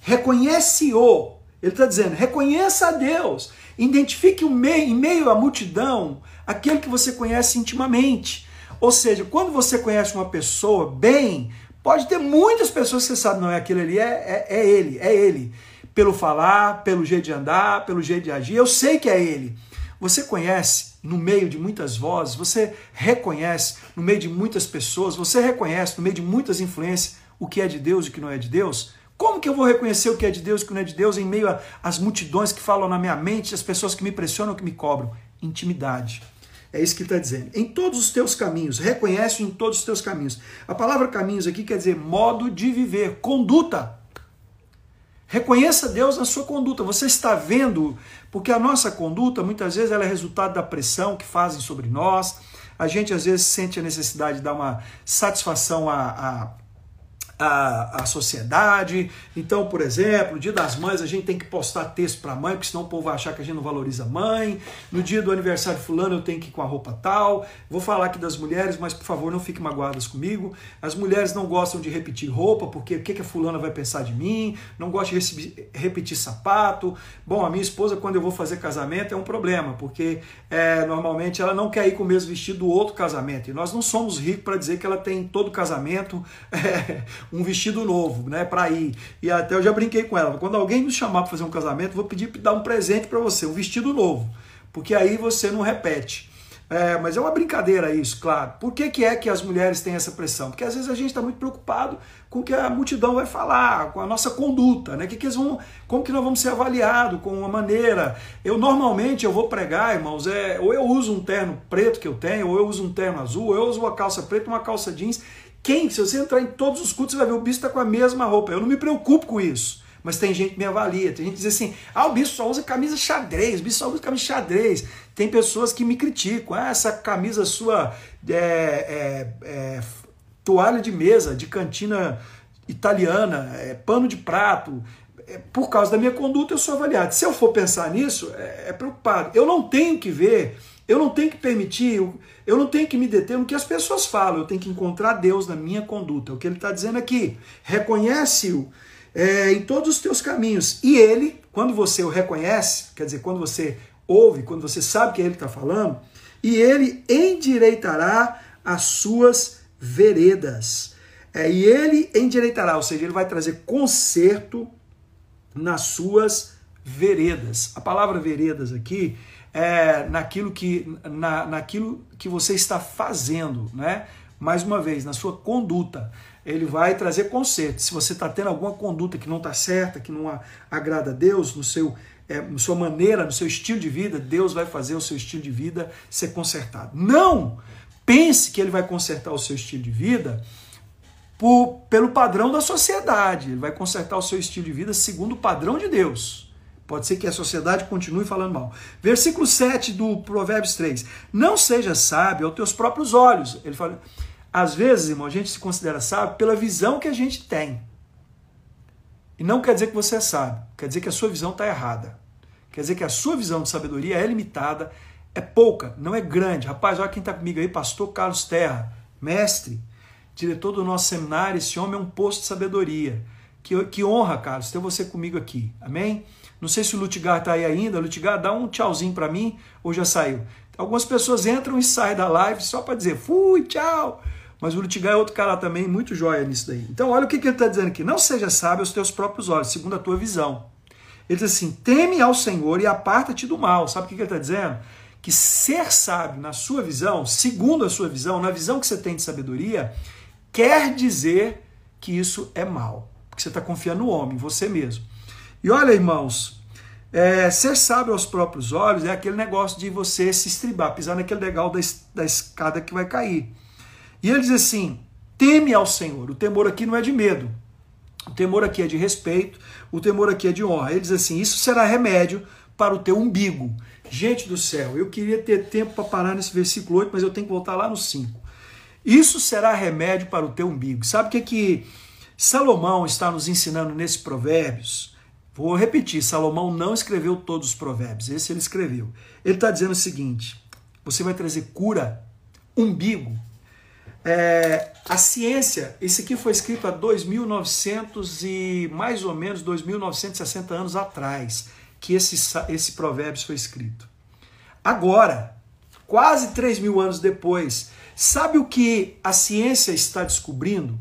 Reconhece-o ele está dizendo: reconheça a Deus, identifique meio, em meio à multidão aquele que você conhece intimamente. Ou seja, quando você conhece uma pessoa bem, pode ter muitas pessoas que você sabe, não é aquele ali, é, é, é ele, é ele. Pelo falar, pelo jeito de andar, pelo jeito de agir, eu sei que é ele. Você conhece no meio de muitas vozes, você reconhece no meio de muitas pessoas, você reconhece no meio de muitas influências o que é de Deus e o que não é de Deus? Como que eu vou reconhecer o que é de Deus e o que não é de Deus em meio às multidões que falam na minha mente, as pessoas que me pressionam, que me cobram? Intimidade. É isso que ele está dizendo. Em todos os teus caminhos, reconhece em todos os teus caminhos. A palavra caminhos aqui quer dizer modo de viver, conduta. Reconheça Deus na sua conduta. Você está vendo, porque a nossa conduta muitas vezes ela é resultado da pressão que fazem sobre nós. A gente às vezes sente a necessidade de dar uma satisfação a, a a, sociedade. Então, por exemplo, no dia das mães a gente tem que postar texto para a mãe, porque senão o povo vai achar que a gente não valoriza a mãe. No dia do aniversário de fulano eu tenho que ir com a roupa tal. Vou falar aqui das mulheres, mas por favor não fiquem magoadas comigo. As mulheres não gostam de repetir roupa, porque o que, que a fulana vai pensar de mim? Não gostam de repetir sapato. Bom, a minha esposa, quando eu vou fazer casamento, é um problema, porque é, normalmente ela não quer ir com o mesmo vestido do outro casamento. E nós não somos ricos para dizer que ela tem todo casamento (laughs) é, um vestido novo, né, para ir. E até eu já brinquei com ela, quando alguém me chamar para fazer um casamento, vou pedir dar um presente para você, um vestido novo, porque aí você não repete. É, mas é uma brincadeira isso, claro. Por que, que é que as mulheres têm essa pressão? Porque às vezes a gente está muito preocupado com o que a multidão vai falar, com a nossa conduta, né? Que que eles vão, como que nós vamos ser avaliados, com uma maneira. Eu normalmente eu vou pregar, irmãos, é, ou eu uso um terno preto que eu tenho, ou eu uso um terno azul, ou eu uso uma calça preta, uma calça jeans, quem, se você entrar em todos os cultos, você vai ver o bispo está com a mesma roupa. Eu não me preocupo com isso. Mas tem gente que me avalia, tem gente que diz assim: ah, o bispo só usa camisa xadrez, o bispo só usa camisa xadrez. Tem pessoas que me criticam: ah, essa camisa sua é, é, é toalha de mesa, de cantina italiana, é, pano de prato. É, por causa da minha conduta, eu sou avaliado. Se eu for pensar nisso, é, é preocupado. Eu não tenho que ver eu não tenho que permitir, eu não tenho que me deter no que as pessoas falam, eu tenho que encontrar Deus na minha conduta. É o que ele está dizendo aqui. Reconhece-o é, em todos os teus caminhos. E ele, quando você o reconhece, quer dizer, quando você ouve, quando você sabe que é ele está falando, e ele endireitará as suas veredas. É, e ele endireitará, ou seja, ele vai trazer conserto nas suas veredas. A palavra veredas aqui é, naquilo, que, na, naquilo que você está fazendo, né? Mais uma vez, na sua conduta. Ele vai trazer conserto. Se você está tendo alguma conduta que não está certa, que não agrada a Deus, no seu, é, na sua maneira, no seu estilo de vida, Deus vai fazer o seu estilo de vida ser consertado. Não pense que ele vai consertar o seu estilo de vida por, pelo padrão da sociedade. Ele vai consertar o seu estilo de vida segundo o padrão de Deus. Pode ser que a sociedade continue falando mal. Versículo 7 do Provérbios 3. Não seja sábio aos teus próprios olhos. Ele fala, às vezes, irmão, a gente se considera sábio pela visão que a gente tem. E não quer dizer que você é sábio, quer dizer que a sua visão está errada. Quer dizer que a sua visão de sabedoria é limitada, é pouca, não é grande. Rapaz, olha quem está comigo aí, pastor Carlos Terra, mestre, diretor do nosso seminário. Esse homem é um posto de sabedoria. Que, que honra, Carlos, ter você comigo aqui. Amém? Não sei se o Lutigar está aí ainda. Lutigar, dá um tchauzinho para mim ou já saiu? Algumas pessoas entram e saem da live só para dizer fui, tchau. Mas o Lutigar é outro cara também muito joia nisso daí. Então, olha o que, que ele está dizendo aqui. Não seja sábio aos teus próprios olhos, segundo a tua visão. Ele diz assim: teme ao Senhor e aparta-te do mal. Sabe o que, que ele está dizendo? Que ser sábio na sua visão, segundo a sua visão, na visão que você tem de sabedoria, quer dizer que isso é mal. Porque você está confiando no homem, você mesmo. E olha, irmãos, É, ser sábio aos próprios olhos é aquele negócio de você se estribar, pisar naquele degrau da, da escada que vai cair. E ele diz assim: teme ao Senhor. O temor aqui não é de medo. O temor aqui é de respeito, o temor aqui é de honra. Ele diz assim: Isso será remédio para o teu umbigo. Gente do céu, eu queria ter tempo para parar nesse versículo 8, mas eu tenho que voltar lá no 5. Isso será remédio para o teu umbigo. Sabe o que, que Salomão está nos ensinando nesse Provérbios? Vou repetir: Salomão não escreveu todos os provérbios, esse ele escreveu. Ele está dizendo o seguinte: você vai trazer cura, umbigo, é, a ciência, esse aqui foi escrito há 2.900 e mais ou menos 2.960 anos atrás que esse, esse provérbio foi escrito. Agora, quase 3 mil anos depois, sabe o que a ciência está descobrindo?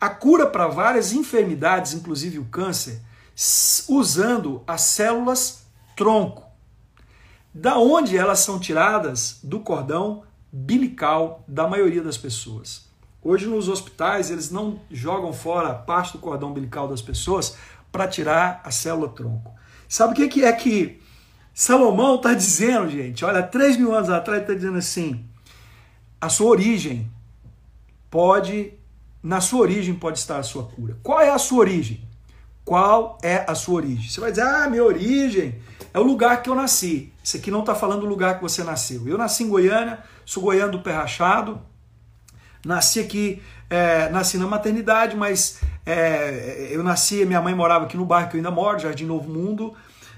A cura para várias enfermidades, inclusive o câncer, usando as células tronco. Da onde elas são tiradas? Do cordão bilical da maioria das pessoas. Hoje nos hospitais eles não jogam fora parte do cordão umbilical das pessoas para tirar a célula tronco. Sabe o que é que Salomão está dizendo, gente? Olha, 3 mil anos atrás ele está dizendo assim: a sua origem pode, na sua origem pode estar a sua cura. Qual é a sua origem? Qual é a sua origem? Você vai dizer, ah, minha origem é o lugar que eu nasci. Isso aqui não está falando do lugar que você nasceu. Eu nasci em Goiânia, sou goiano do pé rachado, nasci aqui, é, nasci na maternidade, mas é, eu nasci, minha mãe morava aqui no bairro que eu ainda moro, Jardim Novo Mundo,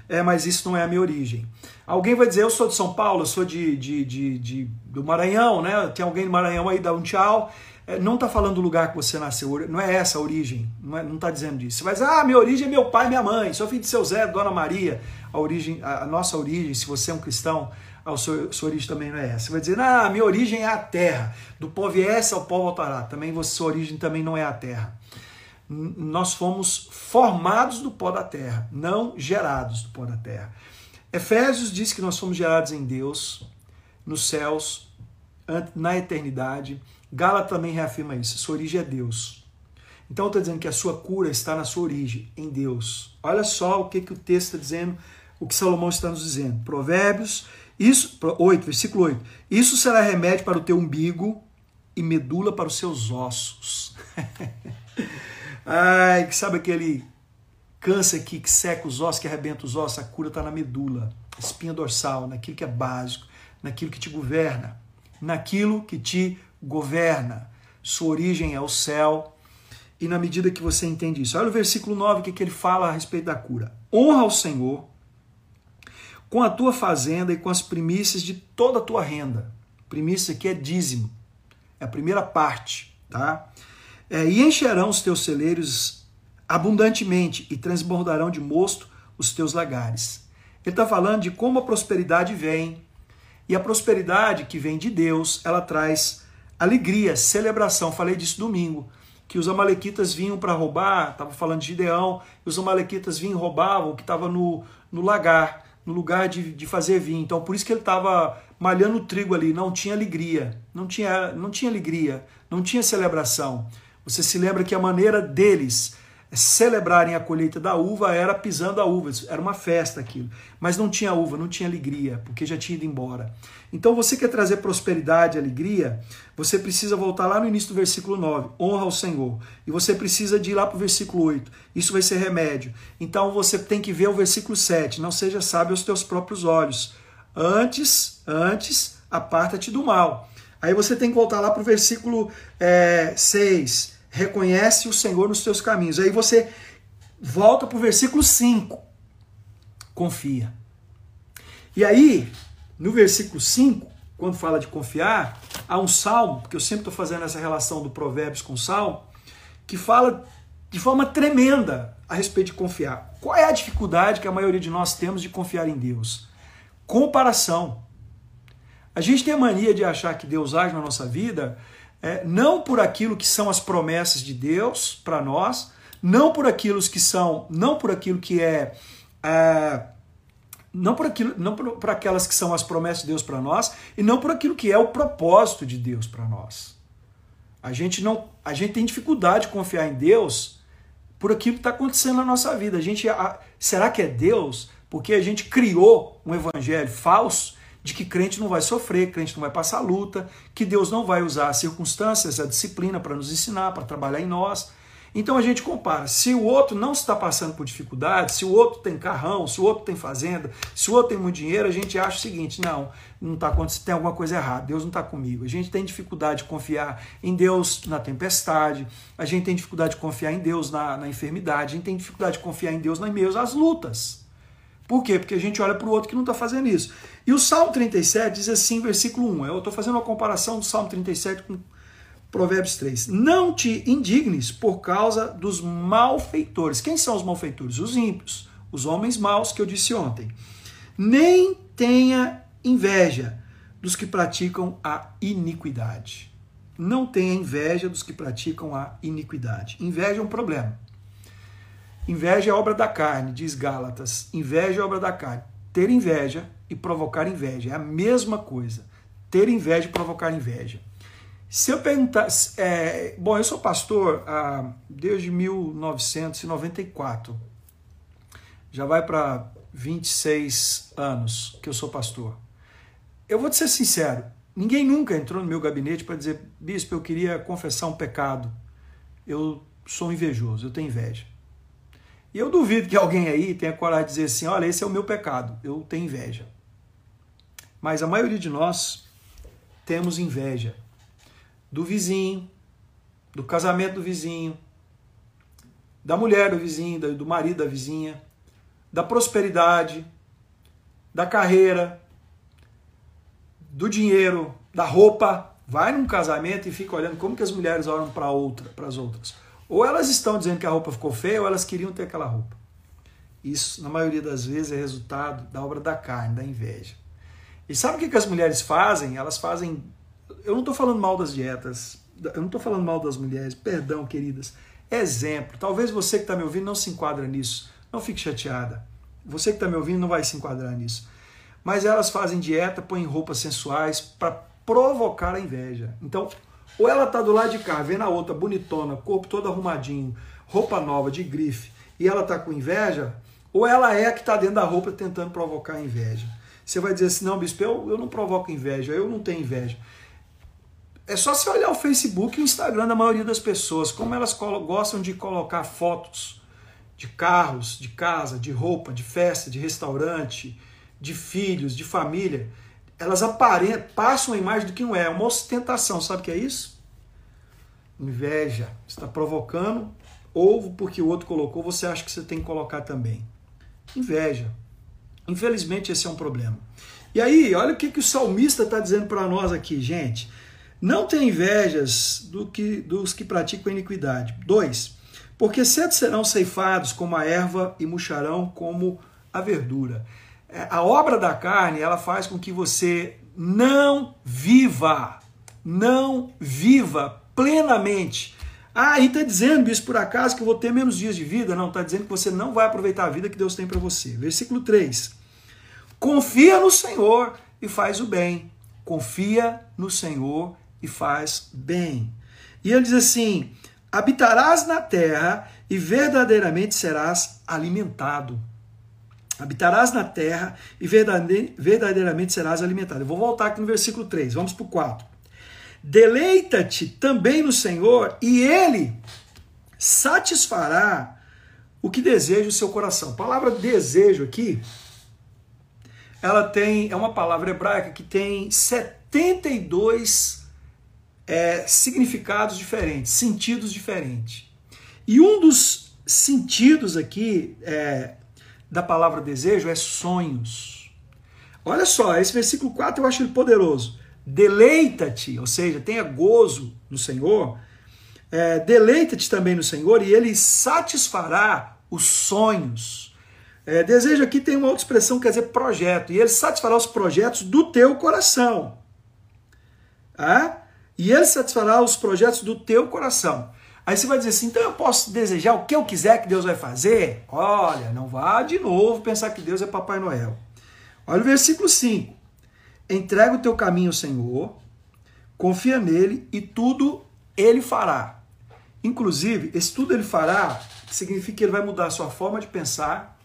é, mas isso não é a minha origem. Alguém vai dizer, eu sou de São Paulo, eu sou de, de, de, de do Maranhão, né? Tem alguém do Maranhão aí, dá um tchau. É, não está falando do lugar que você nasceu, não é essa a origem, não está não tá dizendo disso. Você vai dizer, ah, minha origem é meu pai minha mãe, sou filho de seu Zé, Dona Maria. A, origem, a, nossa origem, se você é um cristão, a sua, sua, origem também não é essa. Você vai dizer, ah, minha origem é a terra, do pó viesse ao pó voltará. Também você, sua origem também não é a terra. Nós fomos formados do pó da terra, não gerados do pó da terra. Efésios diz que nós fomos gerados em Deus, nos céus, na eternidade Gálatas também reafirma isso. Sua origem é Deus. Então está dizendo que a sua cura está na sua origem, em Deus. Olha só o que, que o texto está dizendo, o que Salomão está nos dizendo. Provérbios, isso, 8, versículo 8. Isso será remédio para o teu umbigo e medula para os seus ossos. (laughs) Ai, que sabe aquele câncer aqui que seca os ossos, que arrebenta os ossos? A cura está na medula, espinha dorsal, naquilo que é básico, naquilo que te governa, naquilo que te governa, sua origem é o céu. E na medida que você entende isso, olha o versículo 9 que, que ele fala a respeito da cura. Honra ao Senhor com a tua fazenda e com as primícias de toda a tua renda. Primícia aqui é dízimo, é a primeira parte, tá? É, e encherão os teus celeiros abundantemente e transbordarão de mosto os teus lagares. Ele está falando de como a prosperidade vem, e a prosperidade que vem de Deus, ela traz alegria, celebração. Falei disso domingo, que os amalequitas vinham para roubar, estava falando de Gideão, e os amalequitas vinham e roubavam o que estava no, no lagar, no lugar de, de fazer vinho. Então por isso que ele estava malhando o trigo ali, não tinha alegria, não tinha, não tinha alegria, não tinha celebração. Você se lembra que a maneira deles celebrarem a colheita da uva era pisando a uva, era uma festa aquilo. Mas não tinha uva, não tinha alegria, porque já tinha ido embora. Então você quer trazer prosperidade alegria, você precisa voltar lá no início do versículo 9, honra ao Senhor. E você precisa de ir lá para o versículo 8, isso vai ser remédio. Então você tem que ver o versículo 7, não seja sábio aos teus próprios olhos. Antes, antes, aparta-te do mal. Aí você tem que voltar lá para o versículo é, 6, reconhece o Senhor nos teus caminhos. Aí você volta para o versículo 5. Confia. E aí, no versículo 5, quando fala de confiar, há um salmo, porque eu sempre estou fazendo essa relação do Provérbios com o salmo, que fala de forma tremenda a respeito de confiar. Qual é a dificuldade que a maioria de nós temos de confiar em Deus? Comparação. A gente tem a mania de achar que Deus age na nossa vida é, não por aquilo que são as promessas de Deus para nós, não por aquilo que são, não por aquilo que é, é não por aquilo, não por, por aquelas que são as promessas de Deus para nós e não por aquilo que é o propósito de Deus para nós. A gente não, a gente tem dificuldade de confiar em Deus por aquilo que está acontecendo na nossa vida. A gente, a, será que é Deus? Porque a gente criou um evangelho falso de que crente não vai sofrer, crente não vai passar luta, que Deus não vai usar as circunstâncias, a disciplina para nos ensinar, para trabalhar em nós. Então a gente compara. Se o outro não está passando por dificuldade, se o outro tem carrão, se o outro tem fazenda, se o outro tem muito dinheiro, a gente acha o seguinte: não, não está acontecendo, tem alguma coisa errada, Deus não está comigo. A gente tem dificuldade de confiar em Deus na tempestade, a gente tem dificuldade de confiar em Deus na, na enfermidade, a gente tem dificuldade de confiar em Deus nas meios às lutas. Por quê? Porque a gente olha para o outro que não está fazendo isso. E o Salmo 37 diz assim, versículo 1. Eu estou fazendo uma comparação do Salmo 37 com Provérbios 3. Não te indignes por causa dos malfeitores. Quem são os malfeitores? Os ímpios, os homens maus que eu disse ontem. Nem tenha inveja dos que praticam a iniquidade. Não tenha inveja dos que praticam a iniquidade. Inveja é um problema. Inveja é obra da carne, diz Gálatas. Inveja é obra da carne. Ter inveja e provocar inveja é a mesma coisa. Ter inveja e provocar inveja. Se eu perguntar. É, bom, eu sou pastor ah, desde 1994. Já vai para 26 anos que eu sou pastor. Eu vou te ser sincero: ninguém nunca entrou no meu gabinete para dizer, bispo, eu queria confessar um pecado. Eu sou invejoso, eu tenho inveja. E eu duvido que alguém aí tenha coragem de dizer assim: olha, esse é o meu pecado, eu tenho inveja. Mas a maioria de nós temos inveja do vizinho, do casamento do vizinho, da mulher do vizinho, do marido da vizinha, da prosperidade, da carreira, do dinheiro, da roupa. Vai num casamento e fica olhando como que as mulheres olham para outra, para as outras. Ou elas estão dizendo que a roupa ficou feia, ou elas queriam ter aquela roupa. Isso, na maioria das vezes, é resultado da obra da carne, da inveja. E sabe o que, as mulheres fazem? Elas fazem eu não estou falando mal das dietas, eu não estou falando mal das mulheres, perdão, queridas. Exemplo, talvez você que está me ouvindo não se enquadra nisso, não fique chateada. Você que está me ouvindo não vai se enquadrar nisso. Mas elas fazem dieta, põem roupas sensuais para provocar a inveja. Então, ou ela está do lado de cá, vendo a outra bonitona, corpo todo arrumadinho, roupa nova, de grife, e ela está com inveja, ou ela é que está dentro da roupa tentando provocar inveja. Você vai dizer assim, não, bispo, eu, eu não provoco inveja, eu não tenho inveja. É só você olhar o Facebook e o Instagram da maioria das pessoas, como elas gostam de colocar fotos de carros, de casa, de roupa, de festa, de restaurante, de filhos, de família. Elas aparentam, passam a imagem do que não é, é uma ostentação. Sabe o que é isso? Inveja. Está provocando, ou porque o outro colocou, você acha que você tem que colocar também. Inveja. Infelizmente, esse é um problema. E aí, olha o que, que o salmista está dizendo para nós aqui, gente. Não tenha invejas do que, dos que praticam iniquidade. Dois, porque cedo serão ceifados como a erva e murcharão como a verdura. É, a obra da carne, ela faz com que você não viva, não viva plenamente. Ah, e está dizendo isso por acaso que eu vou ter menos dias de vida? Não, está dizendo que você não vai aproveitar a vida que Deus tem para você. Versículo 3. Confia no Senhor e faz o bem. Confia no Senhor e faz bem. E ele diz assim: habitarás na terra e verdadeiramente serás alimentado. Habitarás na terra e verdadeiramente serás alimentado. Eu vou voltar aqui no versículo 3, vamos para o 4. Deleita-te também no Senhor e Ele satisfará o que deseja o seu coração. A palavra desejo aqui, ela tem, é uma palavra hebraica que tem 72 é, significados diferentes, sentidos diferentes. E um dos sentidos aqui é, da palavra desejo é sonhos. Olha só, esse versículo 4 eu acho ele poderoso. Deleita-te, ou seja, tenha gozo no Senhor. É, Deleita-te também no Senhor e ele satisfará os sonhos. É, desejo aqui tem uma outra expressão, quer dizer projeto, e ele satisfará os projetos do teu coração. Ah? e ele satisfará os projetos do teu coração. Aí você vai dizer assim, então eu posso desejar o que eu quiser que Deus vai fazer? Olha, não vá de novo pensar que Deus é Papai Noel. Olha o versículo 5. Entrega o teu caminho ao Senhor, confia nele e tudo ele fará. Inclusive, esse tudo ele fará significa que ele vai mudar a sua forma de pensar,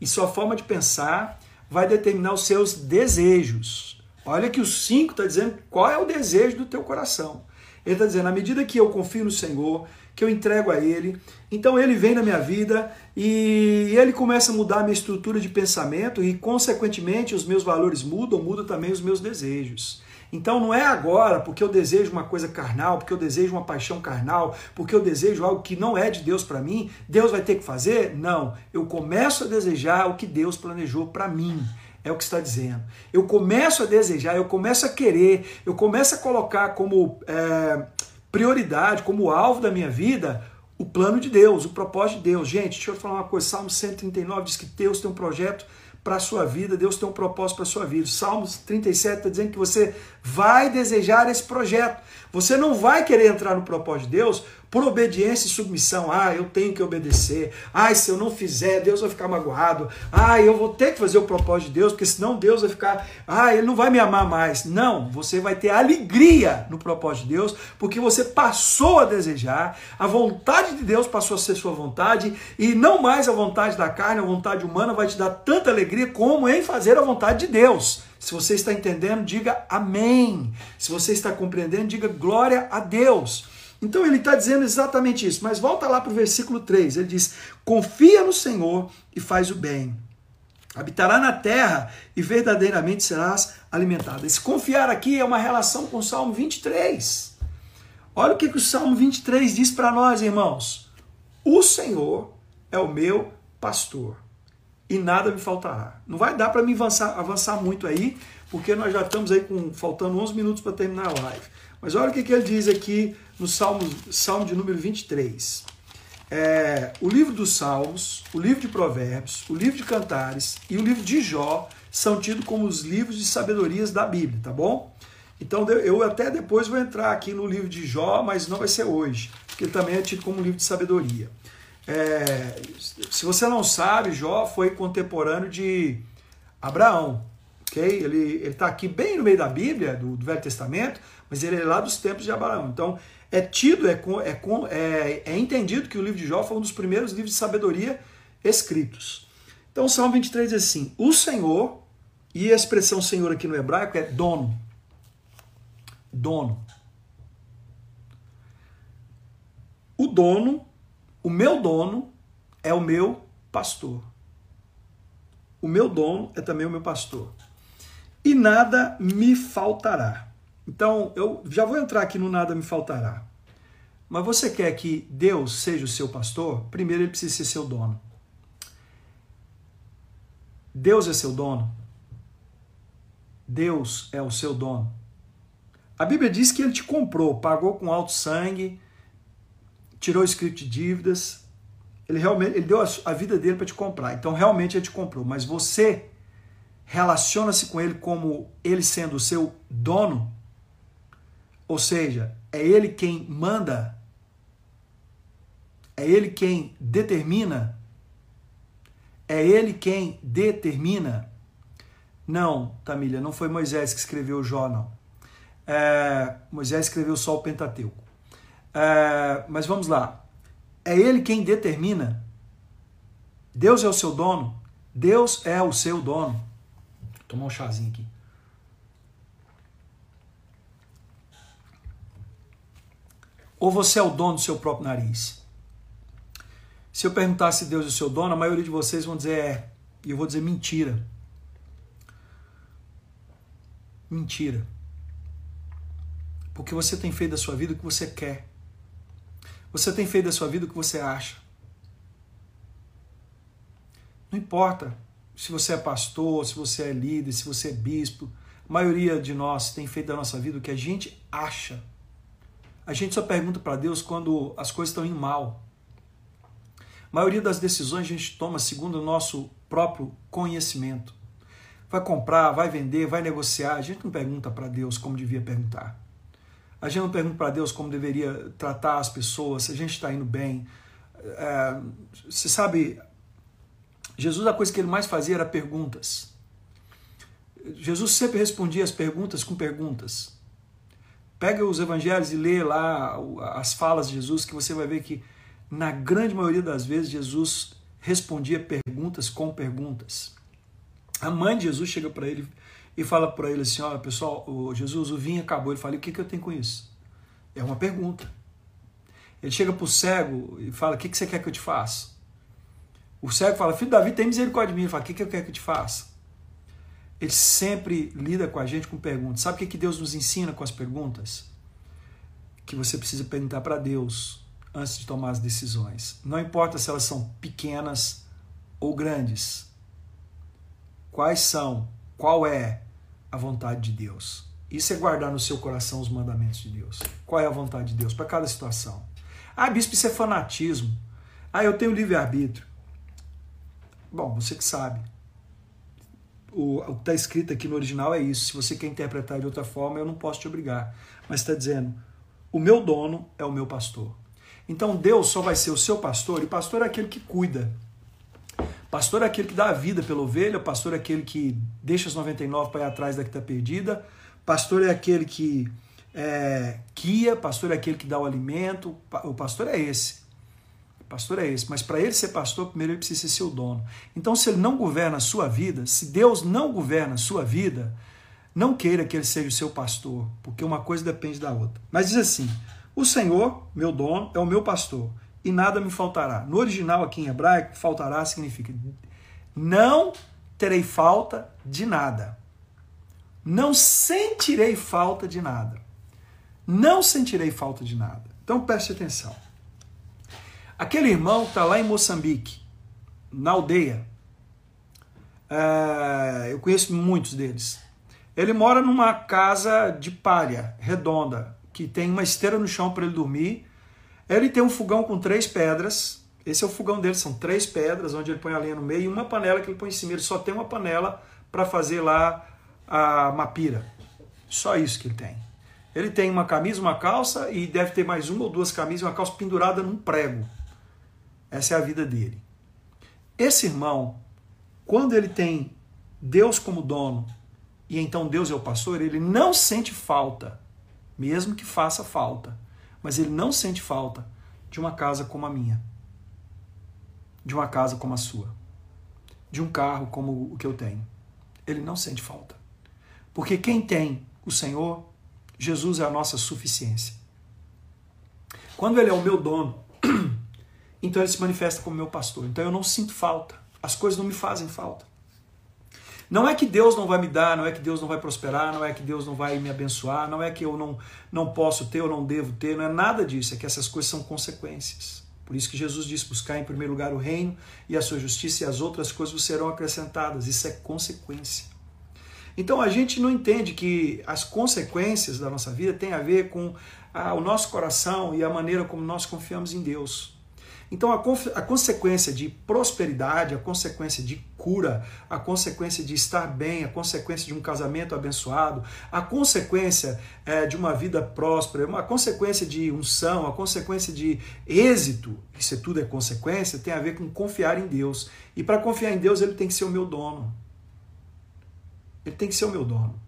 E sua forma de pensar vai determinar os seus desejos. Olha que o 5 está dizendo qual é o desejo do teu coração. Ele está dizendo, à medida que eu confio no Senhor, que eu entrego a Ele, então Ele vem na minha vida e Ele começa a mudar a minha estrutura de pensamento e, consequentemente, os meus valores mudam, mudam também os meus desejos. Então não é agora porque eu desejo uma coisa carnal, porque eu desejo uma paixão carnal, porque eu desejo algo que não é de Deus para mim, Deus vai ter que fazer? Não. Eu começo a desejar o que Deus planejou para mim. É o que está dizendo. Eu começo a desejar, eu começo a querer, eu começo a colocar como é, prioridade, como alvo da minha vida, o plano de Deus, o propósito de Deus. Gente, deixa eu falar uma coisa. Salmo 139 diz que Deus tem um projeto para a sua vida, Deus tem um propósito para a sua vida. Salmos 37 está dizendo que você vai desejar esse projeto. Você não vai querer entrar no propósito de Deus por obediência e submissão. Ah, eu tenho que obedecer. Ah, se eu não fizer, Deus vai ficar magoado. Ah, eu vou ter que fazer o propósito de Deus, porque senão Deus vai ficar. Ah, ele não vai me amar mais. Não, você vai ter alegria no propósito de Deus, porque você passou a desejar, a vontade de Deus passou a ser sua vontade, e não mais a vontade da carne, a vontade humana vai te dar tanta alegria como em fazer a vontade de Deus. Se você está entendendo, diga amém. Se você está compreendendo, diga glória a Deus. Então ele está dizendo exatamente isso. Mas volta lá para o versículo 3. Ele diz: Confia no Senhor e faz o bem. Habitará na terra e verdadeiramente serás alimentado. Esse confiar aqui é uma relação com o Salmo 23. Olha o que, que o Salmo 23 diz para nós, irmãos. O Senhor é o meu pastor e nada me faltará. Não vai dar para me avançar, avançar muito aí, porque nós já estamos aí com faltando 11 minutos para terminar a live. Mas olha o que, que ele diz aqui no Salmo, Salmo de número 23. É, o livro dos Salmos, o livro de Provérbios, o livro de Cantares e o livro de Jó são tidos como os livros de sabedorias da Bíblia, tá bom? Então eu até depois vou entrar aqui no livro de Jó, mas não vai ser hoje, porque também é tido como livro de sabedoria. É, se você não sabe, Jó foi contemporâneo de Abraão. Okay? Ele está aqui bem no meio da Bíblia, do, do, Velho Testamento, mas ele é lá dos tempos de Abraão. Então, é tido, é, é, é, é entendido que o livro de Jó foi um dos primeiros livros de sabedoria escritos. Então, o Salmo 23 diz assim: O Senhor, e a expressão Senhor aqui no hebraico é dono. Dono. O dono o meu dono é o meu pastor. O meu dono é também o meu pastor. E nada me faltará. Então, eu já vou entrar aqui no nada me faltará. Mas você quer que Deus seja o seu pastor? Primeiro ele precisa ser seu dono. Deus é seu dono. Deus é o seu dono. A Bíblia diz que ele te comprou, pagou com alto sangue, tirou escrito de dívidas, ele realmente ele deu a vida dele para te comprar. Então realmente ele te comprou, mas você relaciona-se com ele como ele sendo o seu dono? Ou seja, é ele quem manda? É ele quem determina? É ele quem determina? Não, Tamília, não foi Moisés que escreveu Jó, não. É, Moisés escreveu só o Pentateuco. É, mas vamos lá. É Ele quem determina. Deus é o seu dono. Deus é o seu dono. Vou tomar um chazinho aqui. Ou você é o dono do seu próprio nariz? Se eu perguntar se Deus é o seu dono, a maioria de vocês vão dizer é. E eu vou dizer mentira. Mentira. Porque você tem feito da sua vida o que você quer. Você tem feito da sua vida o que você acha. Não importa se você é pastor, se você é líder, se você é bispo. A maioria de nós tem feito da nossa vida o que a gente acha. A gente só pergunta para Deus quando as coisas estão indo mal. A maioria das decisões a gente toma segundo o nosso próprio conhecimento. Vai comprar, vai vender, vai negociar. A gente não pergunta para Deus como devia perguntar. A gente não pergunta para Deus como deveria tratar as pessoas, se a gente está indo bem. É, você sabe, Jesus, a coisa que ele mais fazia era perguntas. Jesus sempre respondia as perguntas com perguntas. Pega os evangelhos e lê lá as falas de Jesus, que você vai ver que, na grande maioria das vezes, Jesus respondia perguntas com perguntas. A mãe de Jesus chega para ele e fala para ele assim: Olha, pessoal, o Jesus, o vinho acabou. Ele fala: O que, que eu tenho com isso? É uma pergunta. Ele chega para o cego e fala: O que, que você quer que eu te faça? O cego fala: Filho Davi, tem misericórdia de mim. Ele fala: O que, que eu quero que eu te faça? Ele sempre lida com a gente com perguntas. Sabe o que, que Deus nos ensina com as perguntas? Que você precisa perguntar para Deus antes de tomar as decisões. Não importa se elas são pequenas ou grandes. Quais são, qual é a vontade de Deus? Isso é guardar no seu coração os mandamentos de Deus. Qual é a vontade de Deus para cada situação? Ah, bispo, isso é fanatismo. Ah, eu tenho livre-arbítrio. Bom, você que sabe. O, o que está escrito aqui no original é isso. Se você quer interpretar de outra forma, eu não posso te obrigar. Mas está dizendo: o meu dono é o meu pastor. Então Deus só vai ser o seu pastor, e pastor é aquele que cuida. Pastor é aquele que dá a vida pela ovelha, pastor é aquele que deixa as 99 para ir atrás da que está perdida, pastor é aquele que é, guia, pastor é aquele que dá o alimento, o pastor é esse. Pastor é esse. Mas para ele ser pastor, primeiro ele precisa ser seu dono. Então, se ele não governa a sua vida, se Deus não governa a sua vida, não queira que ele seja o seu pastor, porque uma coisa depende da outra. Mas diz assim: o Senhor, meu dono, é o meu pastor, e nada me faltará. No original, aqui em hebraico, faltará significa não terei falta de nada. Não sentirei falta de nada. Não sentirei falta de nada. Então preste atenção. Aquele irmão está lá em Moçambique, na aldeia. É, eu conheço muitos deles. Ele mora numa casa de palha, redonda, que tem uma esteira no chão para ele dormir. Ele tem um fogão com três pedras. Esse é o fogão dele, são três pedras, onde ele põe a lenha no meio e uma panela que ele põe em cima. Ele só tem uma panela para fazer lá a mapira. Só isso que ele tem. Ele tem uma camisa, uma calça e deve ter mais uma ou duas camisas uma calça pendurada num prego. Essa é a vida dele. Esse irmão, quando ele tem Deus como dono e então Deus é o pastor, ele não sente falta mesmo que faça falta. Mas ele não sente falta de uma casa como a minha, de uma casa como a sua, de um carro como o que eu tenho. Ele não sente falta. Porque quem tem o Senhor, Jesus é a nossa suficiência. Quando ele é o meu dono, (clears throat) então ele se manifesta como meu pastor. Então eu não sinto falta. As coisas não me fazem falta. Não é que Deus não vai me dar, não é que Deus não vai prosperar, não é que Deus não vai me abençoar, não é que eu não, não posso ter ou não devo ter, não é nada disso, é que essas coisas são consequências. Por isso que Jesus disse: buscar em primeiro lugar o reino e a sua justiça, e as outras coisas serão acrescentadas. Isso é consequência. Então a gente não entende que as consequências da nossa vida têm a ver com ah, o nosso coração e a maneira como nós confiamos em Deus. Então, a, a, consequência de prosperidade, a consequência de cura, a consequência de estar bem, a consequência de um casamento abençoado, a consequência é, de uma vida próspera, a consequência de unção, a consequência de êxito, isso tudo é consequência, tem a ver com confiar em Deus. E para confiar em Deus, ele tem que ser o meu dono. Ele tem que ser o meu dono.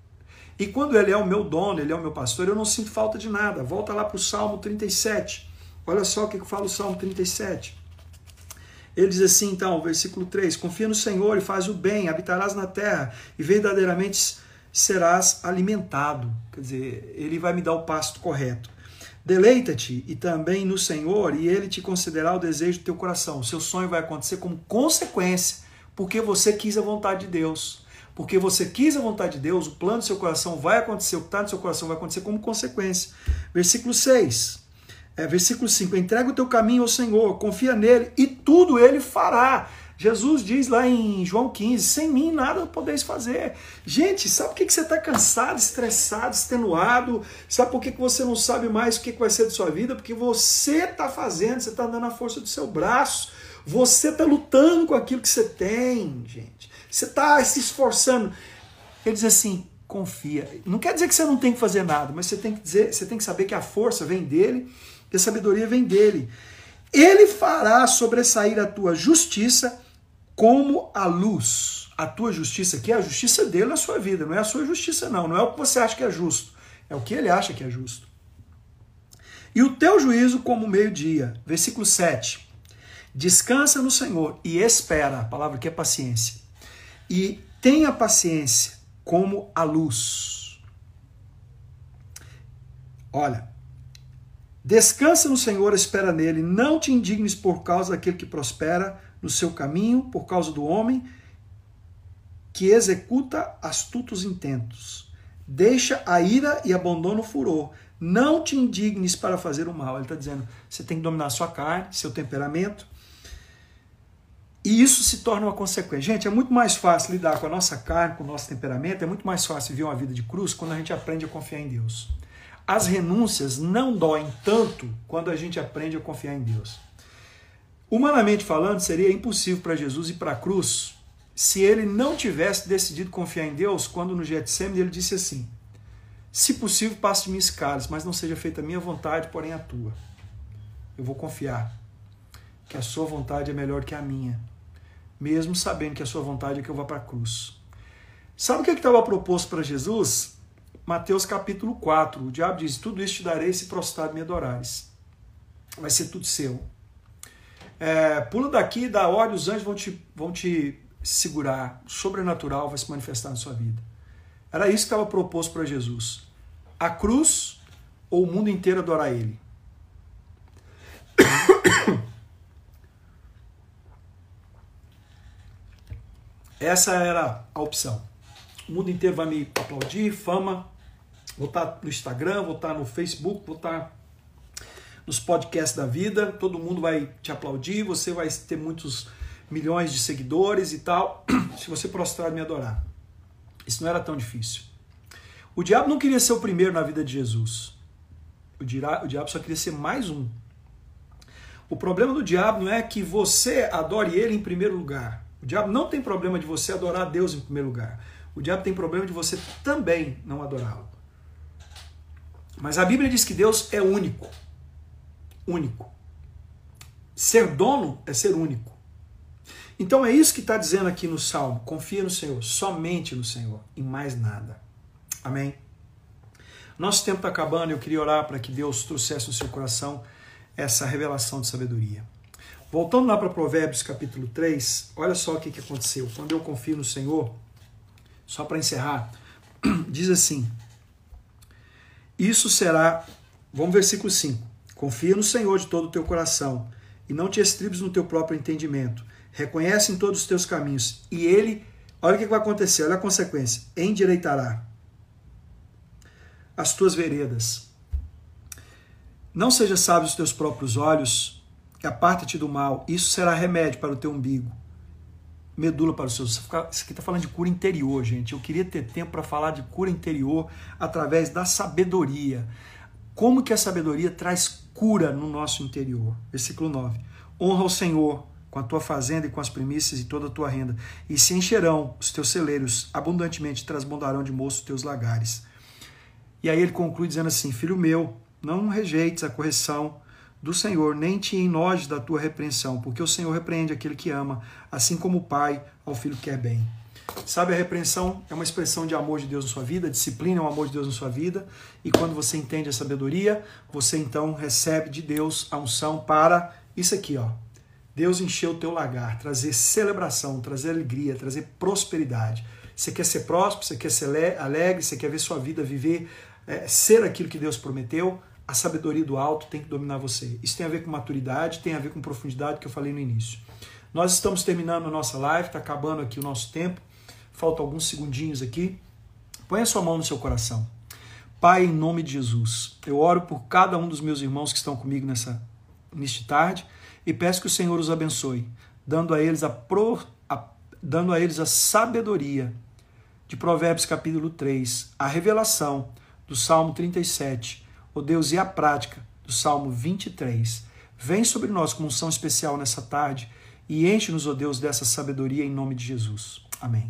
E quando ele é o meu dono, ele é o meu pastor, eu não sinto falta de nada. Volta lá para o Salmo 37. Olha só o que fala o Salmo 37. Ele diz assim, então, versículo 3: Confia no Senhor e faz o bem, habitarás na terra e verdadeiramente serás alimentado. Quer dizer, ele vai me dar o pasto correto. Deleita-te e também no Senhor, e ele te concederá o desejo do teu coração. O seu sonho vai acontecer como consequência, porque você quis a vontade de Deus. Porque você quis a vontade de Deus, o plano do seu coração vai acontecer, o que está no seu coração vai acontecer como consequência. Versículo 6. É, versículo 5: entrega o teu caminho ao Senhor, confia nele e tudo ele fará. Jesus diz lá em João 15: sem mim nada podeis fazer. Gente, sabe por que você está cansado, estressado, extenuado? Sabe por que você não sabe mais o que vai ser de sua vida? Porque você está fazendo, você está dando a força do seu braço, você está lutando com aquilo que você tem, gente. Você está se esforçando. Ele diz assim: confia. Não quer dizer que você não tem que fazer nada, mas você tem que dizer, você tem que saber que a força vem dele que a sabedoria vem dele. Ele fará sobressair a tua justiça como a luz. A tua justiça, que é a justiça dele na sua vida, não é a sua justiça, não. Não é o que você acha que é justo, é o que ele acha que é justo. E o teu juízo como meio-dia. Versículo 7. Descansa no Senhor e espera, a palavra que é paciência. E tenha paciência como a luz. Olha, descansa no Senhor, espera nele, não te indignes por causa daquele que prospera no seu caminho, por causa do homem que executa astutos intentos. Deixa a ira e abandona o furor. Não te indignes para fazer o mal. Ele está dizendo, você tem que dominar sua carne, seu temperamento. E isso se torna uma consequência. Gente, é muito mais fácil lidar com a nossa carne, com o nosso temperamento, é muito mais fácil viver uma vida de cruz quando a gente aprende a confiar em Deus. As renúncias não doem tanto quando a gente aprende a confiar em Deus. Humanamente falando, seria impossível para Jesus ir para a cruz se ele não tivesse decidido confiar em Deus, quando no Getsemane ele disse assim: Se possível, passe de mim esse cálice, mas não seja feita a minha vontade, porém a tua. Eu vou confiar que a sua vontade é melhor que a minha, mesmo sabendo que a sua vontade é que eu vá para a cruz. Sabe o que é estava proposto para Jesus? Mateus capítulo 4. O diabo diz: Tudo isso te darei se prostrado me adorares. Vai ser tudo seu. É, pula daqui, da ordem, os anjos vão te, vão te segurar, o sobrenatural vai se manifestar na sua vida. Era isso que estava proposto para Jesus. A cruz ou o mundo inteiro adorar Ele. (coughs) Essa era a opção. O mundo inteiro vai me aplaudir, fama. Vou estar no Instagram, vou estar no Facebook, vou estar nos podcasts da vida. Todo mundo vai te aplaudir, você vai ter muitos milhões de seguidores e tal, (clears throat) se você prostrar e me adorar. Isso não era tão difícil. O diabo não queria ser o primeiro na vida de Jesus. O diabo só queria ser mais um. O problema do diabo não é que você adore ele em primeiro lugar. O diabo não tem problema de você adorar a Deus em primeiro lugar. O diabo tem problema de você também não adorá-lo. Mas a Bíblia diz que Deus é único. Único. Ser dono é ser único. Então é isso que está dizendo aqui no Salmo. Confia no Senhor, somente no Senhor, e mais nada. Amém? Nosso tempo está acabando, eu queria orar para que Deus trouxesse no seu coração essa revelação de sabedoria. Voltando lá para Provérbios capítulo 3, olha só o que, que aconteceu. Quando eu confio no Senhor, só para encerrar, (clears throat) diz assim: Isso será, vamos versículo 5. Confia no Senhor de todo o teu coração e não te estribes no teu próprio entendimento reconhece em todos os teus caminhos, e ele, olha o que vai acontecer, olha a consequência, endireitará as tuas veredas. Não seja sábio aos teus próprios olhos, aparta-te do mal, isso será remédio para o teu umbigo, medula para o seu. Isso aqui está falando de cura interior, gente. Eu queria ter tempo para falar de cura interior através da sabedoria. Como que a sabedoria traz cura no nosso interior? Versículo 9. Honra o Senhor com a tua fazenda e com as primícias e toda a tua renda, e se encherão os teus celeiros, abundantemente transbordarão de moço os teus lagares. E aí ele conclui dizendo assim: Filho meu, não rejeites a correção do Senhor, nem te enojes da tua repreensão, porque o Senhor repreende aquele que ama, assim como o pai ao filho que quer bem. Sabe, a repreensão é uma expressão de amor de Deus na sua vida, disciplina é um amor de Deus na sua vida, e quando você entende a sabedoria, você então recebe de Deus a unção para isso aqui, ó, Deus encher o teu lagar, trazer celebração, trazer alegria, trazer prosperidade. Você quer ser próspero, você quer ser alegre, você quer ver sua vida viver, é, ser aquilo que Deus prometeu, a sabedoria do alto tem que dominar você. Isso tem a ver com maturidade, tem a ver com profundidade que eu falei no início. Nós estamos terminando a nossa live, está acabando aqui o nosso tempo, faltam alguns segundinhos aqui. Põe a sua mão no seu coração. Pai, em nome de Jesus, eu oro por cada um dos meus irmãos que estão comigo nessa neste tarde e peço que o Senhor os abençoe, dando a eles a, pro, a, dando a eles a sabedoria de Provérbios capítulo 3, a revelação do Salmo 37, ó Deus, e a prática do Salmo 23. Vem sobre nós com unção especial nessa tarde e enche-nos, ó Deus, dessa sabedoria em nome de Jesus. Amém.